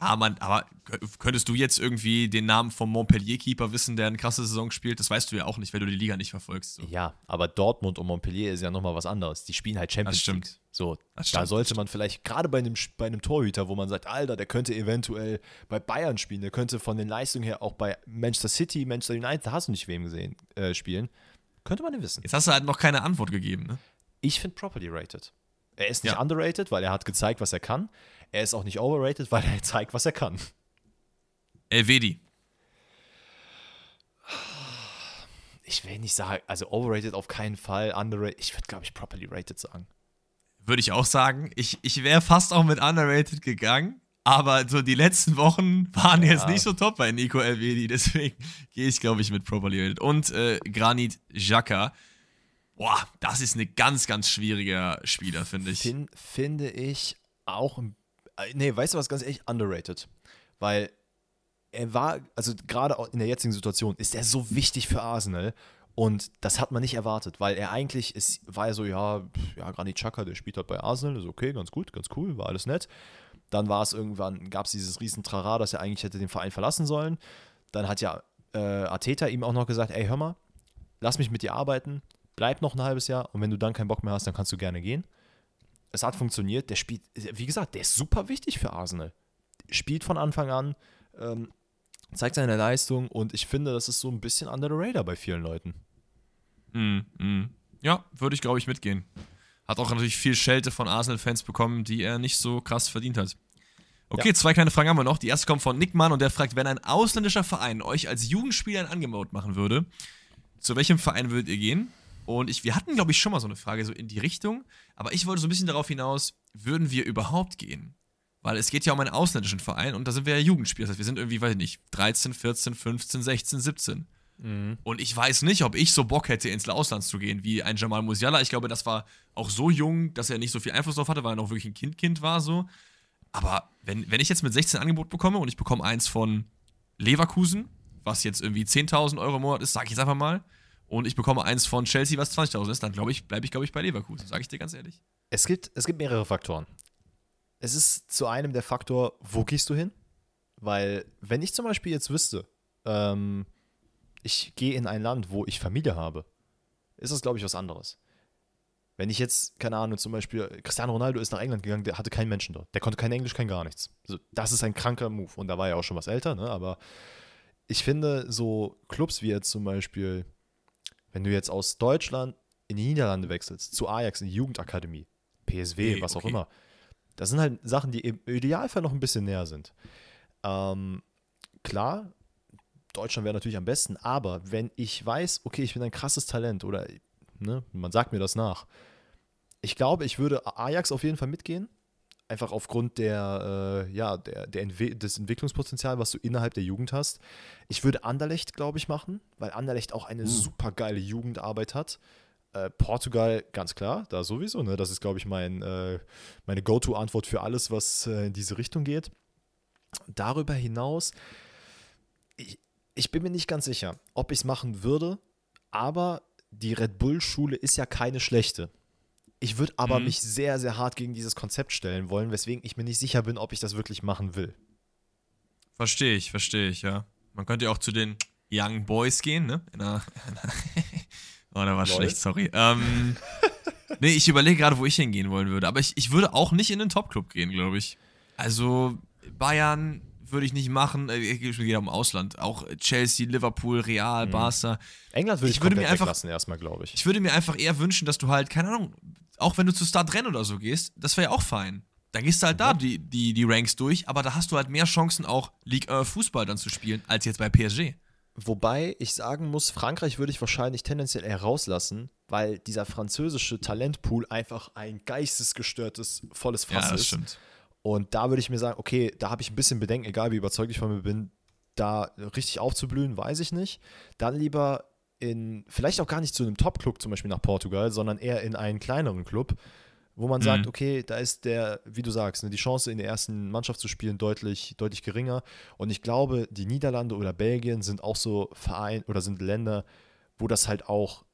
Ja, man, aber kö- könntest du jetzt irgendwie den Namen vom Montpellier-Keeper wissen, der eine krasse Saison spielt? Das weißt du ja auch nicht, weil du die Liga nicht verfolgst. So. Ja, aber Dortmund und Montpellier ist ja nochmal was anderes. Die spielen halt Champions Das stimmt. League. So, Das da stimmt, sollte man vielleicht, gerade bei einem, bei einem Torhüter, wo man sagt, Alter, der könnte eventuell bei Bayern spielen, der könnte von den Leistungen her auch bei Manchester City, Manchester United, da hast du nicht wem gesehen, äh, spielen. Könnte man den wissen. Jetzt hast du halt noch keine Antwort gegeben, ne? Ich finde properly rated. Er ist nicht Ja. underrated, weil er hat gezeigt, was er kann. Er ist auch nicht overrated, weil er zeigt, was er kann. Elvedi. ich will nicht sagen, also overrated auf keinen Fall, underrated, ich würde, glaube ich, properly rated sagen. Würde ich auch sagen. Ich, ich wäre fast auch mit underrated gegangen, aber so die letzten Wochen waren ja. jetzt nicht so top bei Nico Elvedi, deswegen [laughs] gehe ich, glaube ich, mit properly rated. Und äh, Granit Xhaka. Boah, das ist ein ganz, ganz schwieriger Spieler, finde ich. Fin finde ich auch, äh, nee, weißt du was, ganz ehrlich, underrated. Weil er war, also gerade in der jetzigen Situation, ist er so wichtig für Arsenal. Und das hat man nicht erwartet, weil er eigentlich ist, war ja so, ja, ja, Granit Xhaka, der spielt halt bei Arsenal, ist okay, ganz gut, ganz cool, war alles nett. Dann war es irgendwann, gab es dieses riesen Trara, dass er eigentlich hätte den Verein verlassen sollen. Dann hat ja äh, Arteta ihm auch noch gesagt, ey, hör mal, lass mich mit dir arbeiten, bleib noch ein halbes Jahr und wenn du dann keinen Bock mehr hast, dann kannst du gerne gehen. Es hat funktioniert, der spielt, wie gesagt, der ist super wichtig für Arsenal. Spielt von Anfang an, ähm, zeigt seine Leistung und ich finde, das ist so ein bisschen under the radar bei vielen Leuten. Mm, mm. Ja, würde ich, glaube ich, mitgehen. Hat auch natürlich viel Schelte von Arsenal-Fans bekommen, die er nicht so krass verdient hat. Okay, ja. zwei kleine Fragen haben wir noch. Die erste kommt von Nick Mann und der fragt, wenn ein ausländischer Verein euch als Jugendspieler ein Angebot machen würde, zu welchem Verein würdet ihr gehen? Und ich, wir hatten, glaube ich, schon mal so eine Frage so in die Richtung, aber ich wollte so ein bisschen darauf hinaus, würden wir überhaupt gehen? Weil es geht ja um einen ausländischen Verein und da sind wir ja Jugendspieler. Das heißt, wir sind irgendwie, weiß ich nicht, 13, 14, 15, 16, 17. Mhm. Und ich weiß nicht, ob ich so Bock hätte, ins Ausland zu gehen, wie ein Jamal Musiala. Ich glaube, das war auch so jung, dass er nicht so viel Einfluss drauf hatte, weil er noch wirklich ein Kind-Kind war, so. Aber wenn, wenn ich jetzt mit 16 Angebot bekomme und ich bekomme eins von Leverkusen, was jetzt irgendwie 10.000 Euro im Monat ist, sage ich jetzt einfach mal, und ich bekomme eins von Chelsea, was 20.000 ist, dann glaube ich, bleibe ich, glaube ich, bei Leverkusen, sage ich dir ganz ehrlich. Es gibt, es gibt mehrere Faktoren es ist zu einem der Faktor, wo gehst du hin? Weil, wenn ich zum Beispiel jetzt wüsste, ähm, ich gehe in ein Land, wo ich Familie habe, ist das, glaube ich, was anderes. Wenn ich jetzt, keine Ahnung, zum Beispiel, Cristiano Ronaldo ist nach England gegangen, der hatte keinen Menschen dort. Der konnte kein Englisch, kein gar nichts. Also, das ist ein kranker Move. Und da war er auch schon was älter, ne? Aber ich finde, so Clubs wie jetzt zum Beispiel, wenn du jetzt aus Deutschland in die Niederlande wechselst, zu Ajax in die Jugendakademie, PSW, okay, was auch okay. immer, das sind halt Sachen, die im Idealfall noch ein bisschen näher sind. Ähm, klar, Deutschland wäre natürlich am besten, aber wenn ich weiß, okay, ich bin ein krasses Talent oder ne, man sagt mir das nach, ich glaube, ich würde Ajax auf jeden Fall mitgehen. Einfach aufgrund der, äh, ja, der, der Entwe des Entwicklungspotenzials, was du innerhalb der Jugend hast. Ich würde Anderlecht, glaube ich, machen, weil Anderlecht auch eine uh. super geile Jugendarbeit hat. Äh, Portugal, ganz klar, da sowieso. Ne? Das ist, glaube ich, mein, äh, meine Go-To-Antwort für alles, was äh, in diese Richtung geht. Darüber hinaus, ich, ich bin mir nicht ganz sicher, ob ich es machen würde, aber die Red Bull-Schule ist ja keine schlechte. Ich würde aber mhm. mich sehr, sehr hart gegen dieses Konzept stellen wollen, weswegen ich mir nicht sicher bin, ob ich das wirklich machen will. Verstehe ich, verstehe ich, ja. Man könnte ja auch zu den Young Boys gehen, ne? In einer, [laughs] Oh, da war Lol. schlecht, sorry. Ähm, [laughs] nee, ich überlege gerade, wo ich hingehen wollen würde. Aber ich, ich würde auch nicht in den Top-Club gehen, glaube ich. Also, Bayern würde ich nicht machen. Äh, ich gehe um Ausland. Auch Chelsea, Liverpool, Real, mhm. Barca. England würde ich, ich würde mir einfach lassen erstmal, glaube ich. Ich würde mir einfach eher wünschen, dass du halt, keine Ahnung, auch wenn du zu Start oder so gehst, das wäre ja auch fein. Dann gehst du halt da die, die, die Ranks durch, aber da hast du halt mehr Chancen, auch League 1 Fußball dann zu spielen, als jetzt bei PSG. Wobei ich sagen muss, Frankreich würde ich wahrscheinlich tendenziell eher rauslassen, weil dieser französische Talentpool einfach ein geistesgestörtes, volles Fass ja, das ist. Stimmt. Und da würde ich mir sagen, okay, da habe ich ein bisschen Bedenken, egal wie überzeugt ich von mir bin, da richtig aufzublühen, weiß ich nicht. Dann lieber in, vielleicht auch gar nicht zu einem Top-Club, zum Beispiel nach Portugal, sondern eher in einen kleineren Club, wo man mhm. sagt, okay, da ist der, wie du sagst, ne, die Chance in der ersten Mannschaft zu spielen deutlich, deutlich geringer. Und ich glaube, die Niederlande oder Belgien sind auch so Verein oder sind Länder, wo das halt auch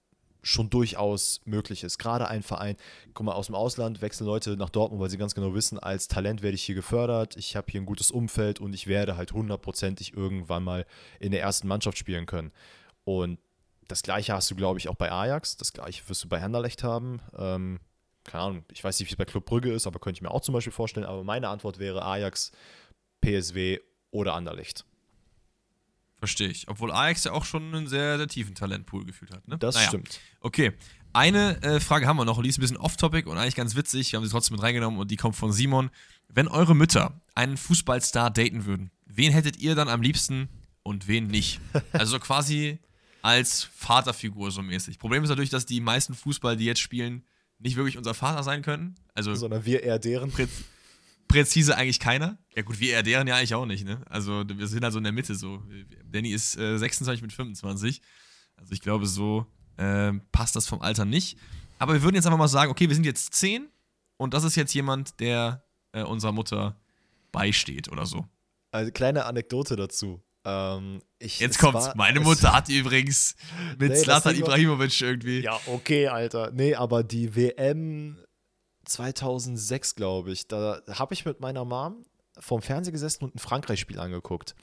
schon durchaus möglich ist. Gerade ein Verein, guck mal, aus dem Ausland wechseln Leute nach Dortmund, weil sie ganz genau wissen, als Talent werde ich hier gefördert, ich habe hier ein gutes Umfeld und ich werde halt hundertprozentig irgendwann mal in der ersten Mannschaft spielen können. Und das gleiche hast du, glaube ich, auch bei Ajax, das gleiche wirst du bei Henderlecht haben. Ähm, keine Ahnung, ich weiß nicht, wie es bei Club Brügge ist, aber könnte ich mir auch zum Beispiel vorstellen. Aber meine Antwort wäre Ajax, PSW oder Anderlecht. Verstehe ich. Obwohl Ajax ja auch schon einen sehr, sehr tiefen Talentpool gefühlt hat. Ne? Das naja. stimmt. Okay. Eine äh, Frage haben wir noch, die ist ein bisschen off-topic und eigentlich ganz witzig. Wir haben sie trotzdem mit reingenommen und die kommt von Simon. Wenn eure Mütter einen Fußballstar daten würden, wen hättet ihr dann am liebsten und wen nicht? Also quasi als Vaterfigur so mäßig. Problem ist natürlich, dass die meisten Fußball, die jetzt spielen, nicht wirklich unser Vater sein können. Also Sondern wir eher deren. Prä präzise eigentlich keiner. Ja gut, wir eher deren ja eigentlich auch nicht, ne? Also wir sind also in der Mitte so. Danny ist äh, 26 mit 25. Also ich glaube, so äh, passt das vom Alter nicht. Aber wir würden jetzt einfach mal sagen, okay, wir sind jetzt 10 und das ist jetzt jemand, der äh, unserer Mutter beisteht oder so. Also kleine Anekdote dazu. Ähm, ich, Jetzt es kommt's. war- Meine Mutter hat übrigens [laughs] mit Nee, Zlatan Ibrahimovic irgendwie. Ja, okay, Alter. Nee, aber die WM 2006, glaube ich, da habe ich mit meiner Mom vorm Fernseher gesessen und ein Frankreich-Spiel angeguckt.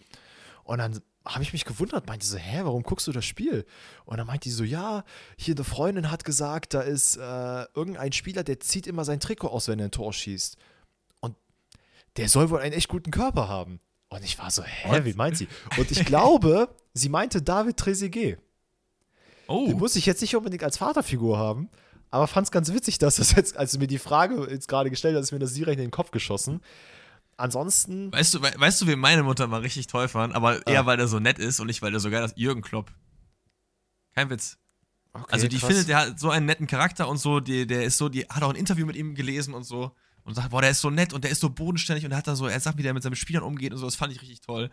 Und dann habe ich mich gewundert, meinte so, hä, warum guckst du das Spiel? Und dann meinte die so, ja, hier eine Freundin hat gesagt, da ist äh, irgendein Spieler, der zieht immer sein Trikot aus, wenn er ein Tor schießt. Und der soll wohl einen echt guten Körper haben. Und ich war so, hä, wie meint sie? Und ich glaube, [laughs] sie meinte David Trezeguet. Oh, Den muss ich jetzt nicht unbedingt als Vaterfigur haben, aber fand es ganz witzig, dass das jetzt, als du mir die Frage jetzt gerade gestellt hast, ist mir das direkt in den Kopf geschossen. Ansonsten, weißt du, we weißt du, wen meine Mutter mal richtig toll fand, aber eher, Ah. weil er so nett ist und nicht, weil er so geil ist? Jürgen Klopp. Kein Witz. okay, Also die krass. findet, der hat so einen netten Charakter und so, die, der ist so, die hat auch ein Interview mit ihm gelesen und so und sagt, boah, der ist so nett und der ist so bodenständig und er hat da so, er sagt, wie der mit seinen Spielern umgeht und so, das fand ich richtig toll.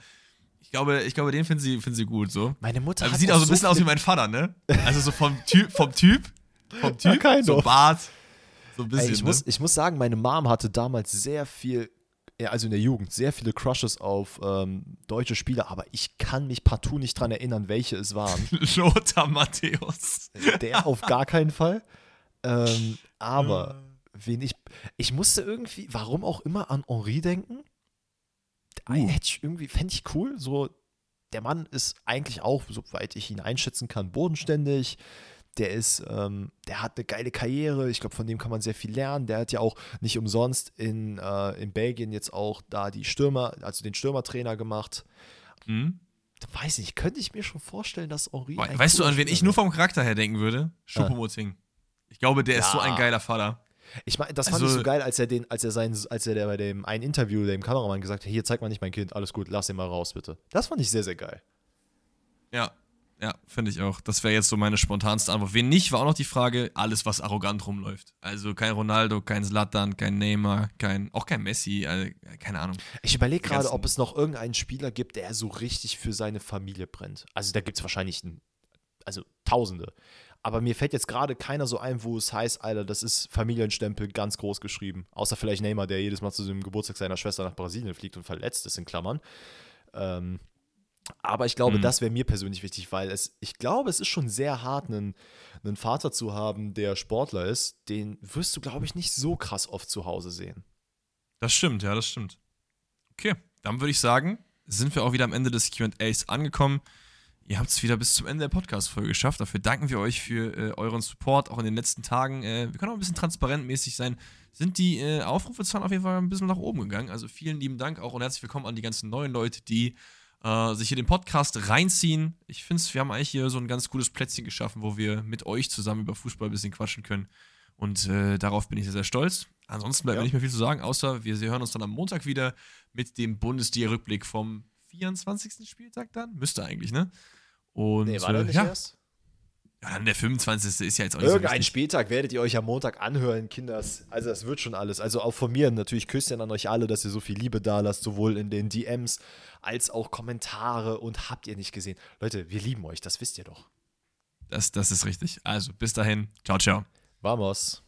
Ich glaube, ich glaube, den finden sie, finden sie gut so. Meine Mutter Aber hat sieht auch so ein bisschen aus wie mein Vater, ne? Also so vom Typ, vom Typ, vom Ja, Typ, kind so. Bart, so ein Ey, bisschen, ich, ne? muss, ich muss sagen, meine Mom hatte damals sehr viel, ja, also in der Jugend, sehr viele Crushes auf ähm, deutsche Spieler, aber ich kann mich partout nicht dran erinnern, welche es waren. [laughs] Lothar Matthäus. Der auf gar keinen Fall. Ähm, aber wen ich. Ich musste irgendwie, warum auch immer, an Henri denken. Uh. Hätte ich irgendwie, fände ich cool. So, der Mann ist eigentlich auch, soweit ich ihn einschätzen kann, bodenständig. Der ist, ähm, der hat eine geile Karriere. Ich glaube, von dem kann man sehr viel lernen. Der hat ja auch nicht umsonst in, äh, in Belgien jetzt auch da die Stürmer, also den Stürmertrainer gemacht. Hm? Weiß nicht, könnte ich mir schon vorstellen, dass Henri. We- Weißt du, an wen ich nur vom Charakter her denken würde? Schuppomoting. Ich glaube, der ist so ein Ja. geiler Vater. Ich meine, das fand Also- ich so geil, als er den, als er sein, als er der bei dem einen Interview dem Kameramann gesagt hat, hier zeig mal nicht mein Kind, alles gut, lass ihn mal raus, bitte. Das fand ich sehr, sehr geil. Ja, ja, finde ich auch. Das wäre jetzt so meine spontanste Antwort. Wen nicht, war auch noch die Frage, alles, was arrogant rumläuft. Also kein Ronaldo, kein Zlatan, kein Neymar, kein, auch kein Messi, also, keine Ahnung. Ich überlege gerade, ob es noch irgendeinen Spieler gibt, der so richtig für seine Familie brennt. Also da gibt es wahrscheinlich ein, also Tausende. Aber mir fällt jetzt gerade keiner so ein, wo es heißt, Alter, das ist Familienstempel ganz groß geschrieben. Außer vielleicht Neymar, der jedes Mal zu dem Geburtstag seiner Schwester nach Brasilien fliegt und verletzt ist, in Klammern. Ähm, aber ich glaube, Mhm. das wäre mir persönlich wichtig, weil es, ich glaube, es ist schon sehr hart, einen, einen Vater zu haben, der Sportler ist. Den wirst du, glaube ich, nicht so krass oft zu Hause sehen. Das stimmt, ja, das stimmt. Okay, dann würde ich sagen, sind wir auch wieder am Ende des QAs angekommen. Ihr habt es wieder bis zum Ende der Podcast-Folge geschafft. Dafür danken wir euch für äh, euren Support, auch in den letzten Tagen. Äh, wir können auch ein bisschen transparentmäßig sein. Sind die äh, Aufrufezahlen auf jeden Fall ein bisschen nach oben gegangen. Also vielen lieben Dank auch und herzlich willkommen an die ganzen neuen Leute, die äh, sich hier den Podcast reinziehen. Ich finde, wir haben eigentlich hier so ein ganz gutes Plätzchen geschaffen, wo wir mit euch zusammen über Fußball ein bisschen quatschen können. Und äh, darauf bin ich sehr, sehr stolz. Ansonsten bleibt Ja. mir nicht mehr viel zu sagen, außer wir hören uns dann am Montag wieder mit dem Bundesliga-Rückblick vom 24. Spieltag dann. Müsste eigentlich, ne? Und Nee, war äh, nicht ja, erst? ja, dann der 25. ist ja jetzt auch nicht so Irgendeinen wichtig. Spieltag werdet ihr euch am Montag anhören, Kinders. Also das wird schon alles. Also auch von mir natürlich Küsschen an euch alle, dass ihr so viel Liebe da lasst, sowohl in den DMs als auch Kommentare. Und habt ihr nicht gesehen. Leute, wir lieben euch, das wisst ihr doch. Das, das ist richtig. Also, bis dahin. Ciao, ciao. Vamos.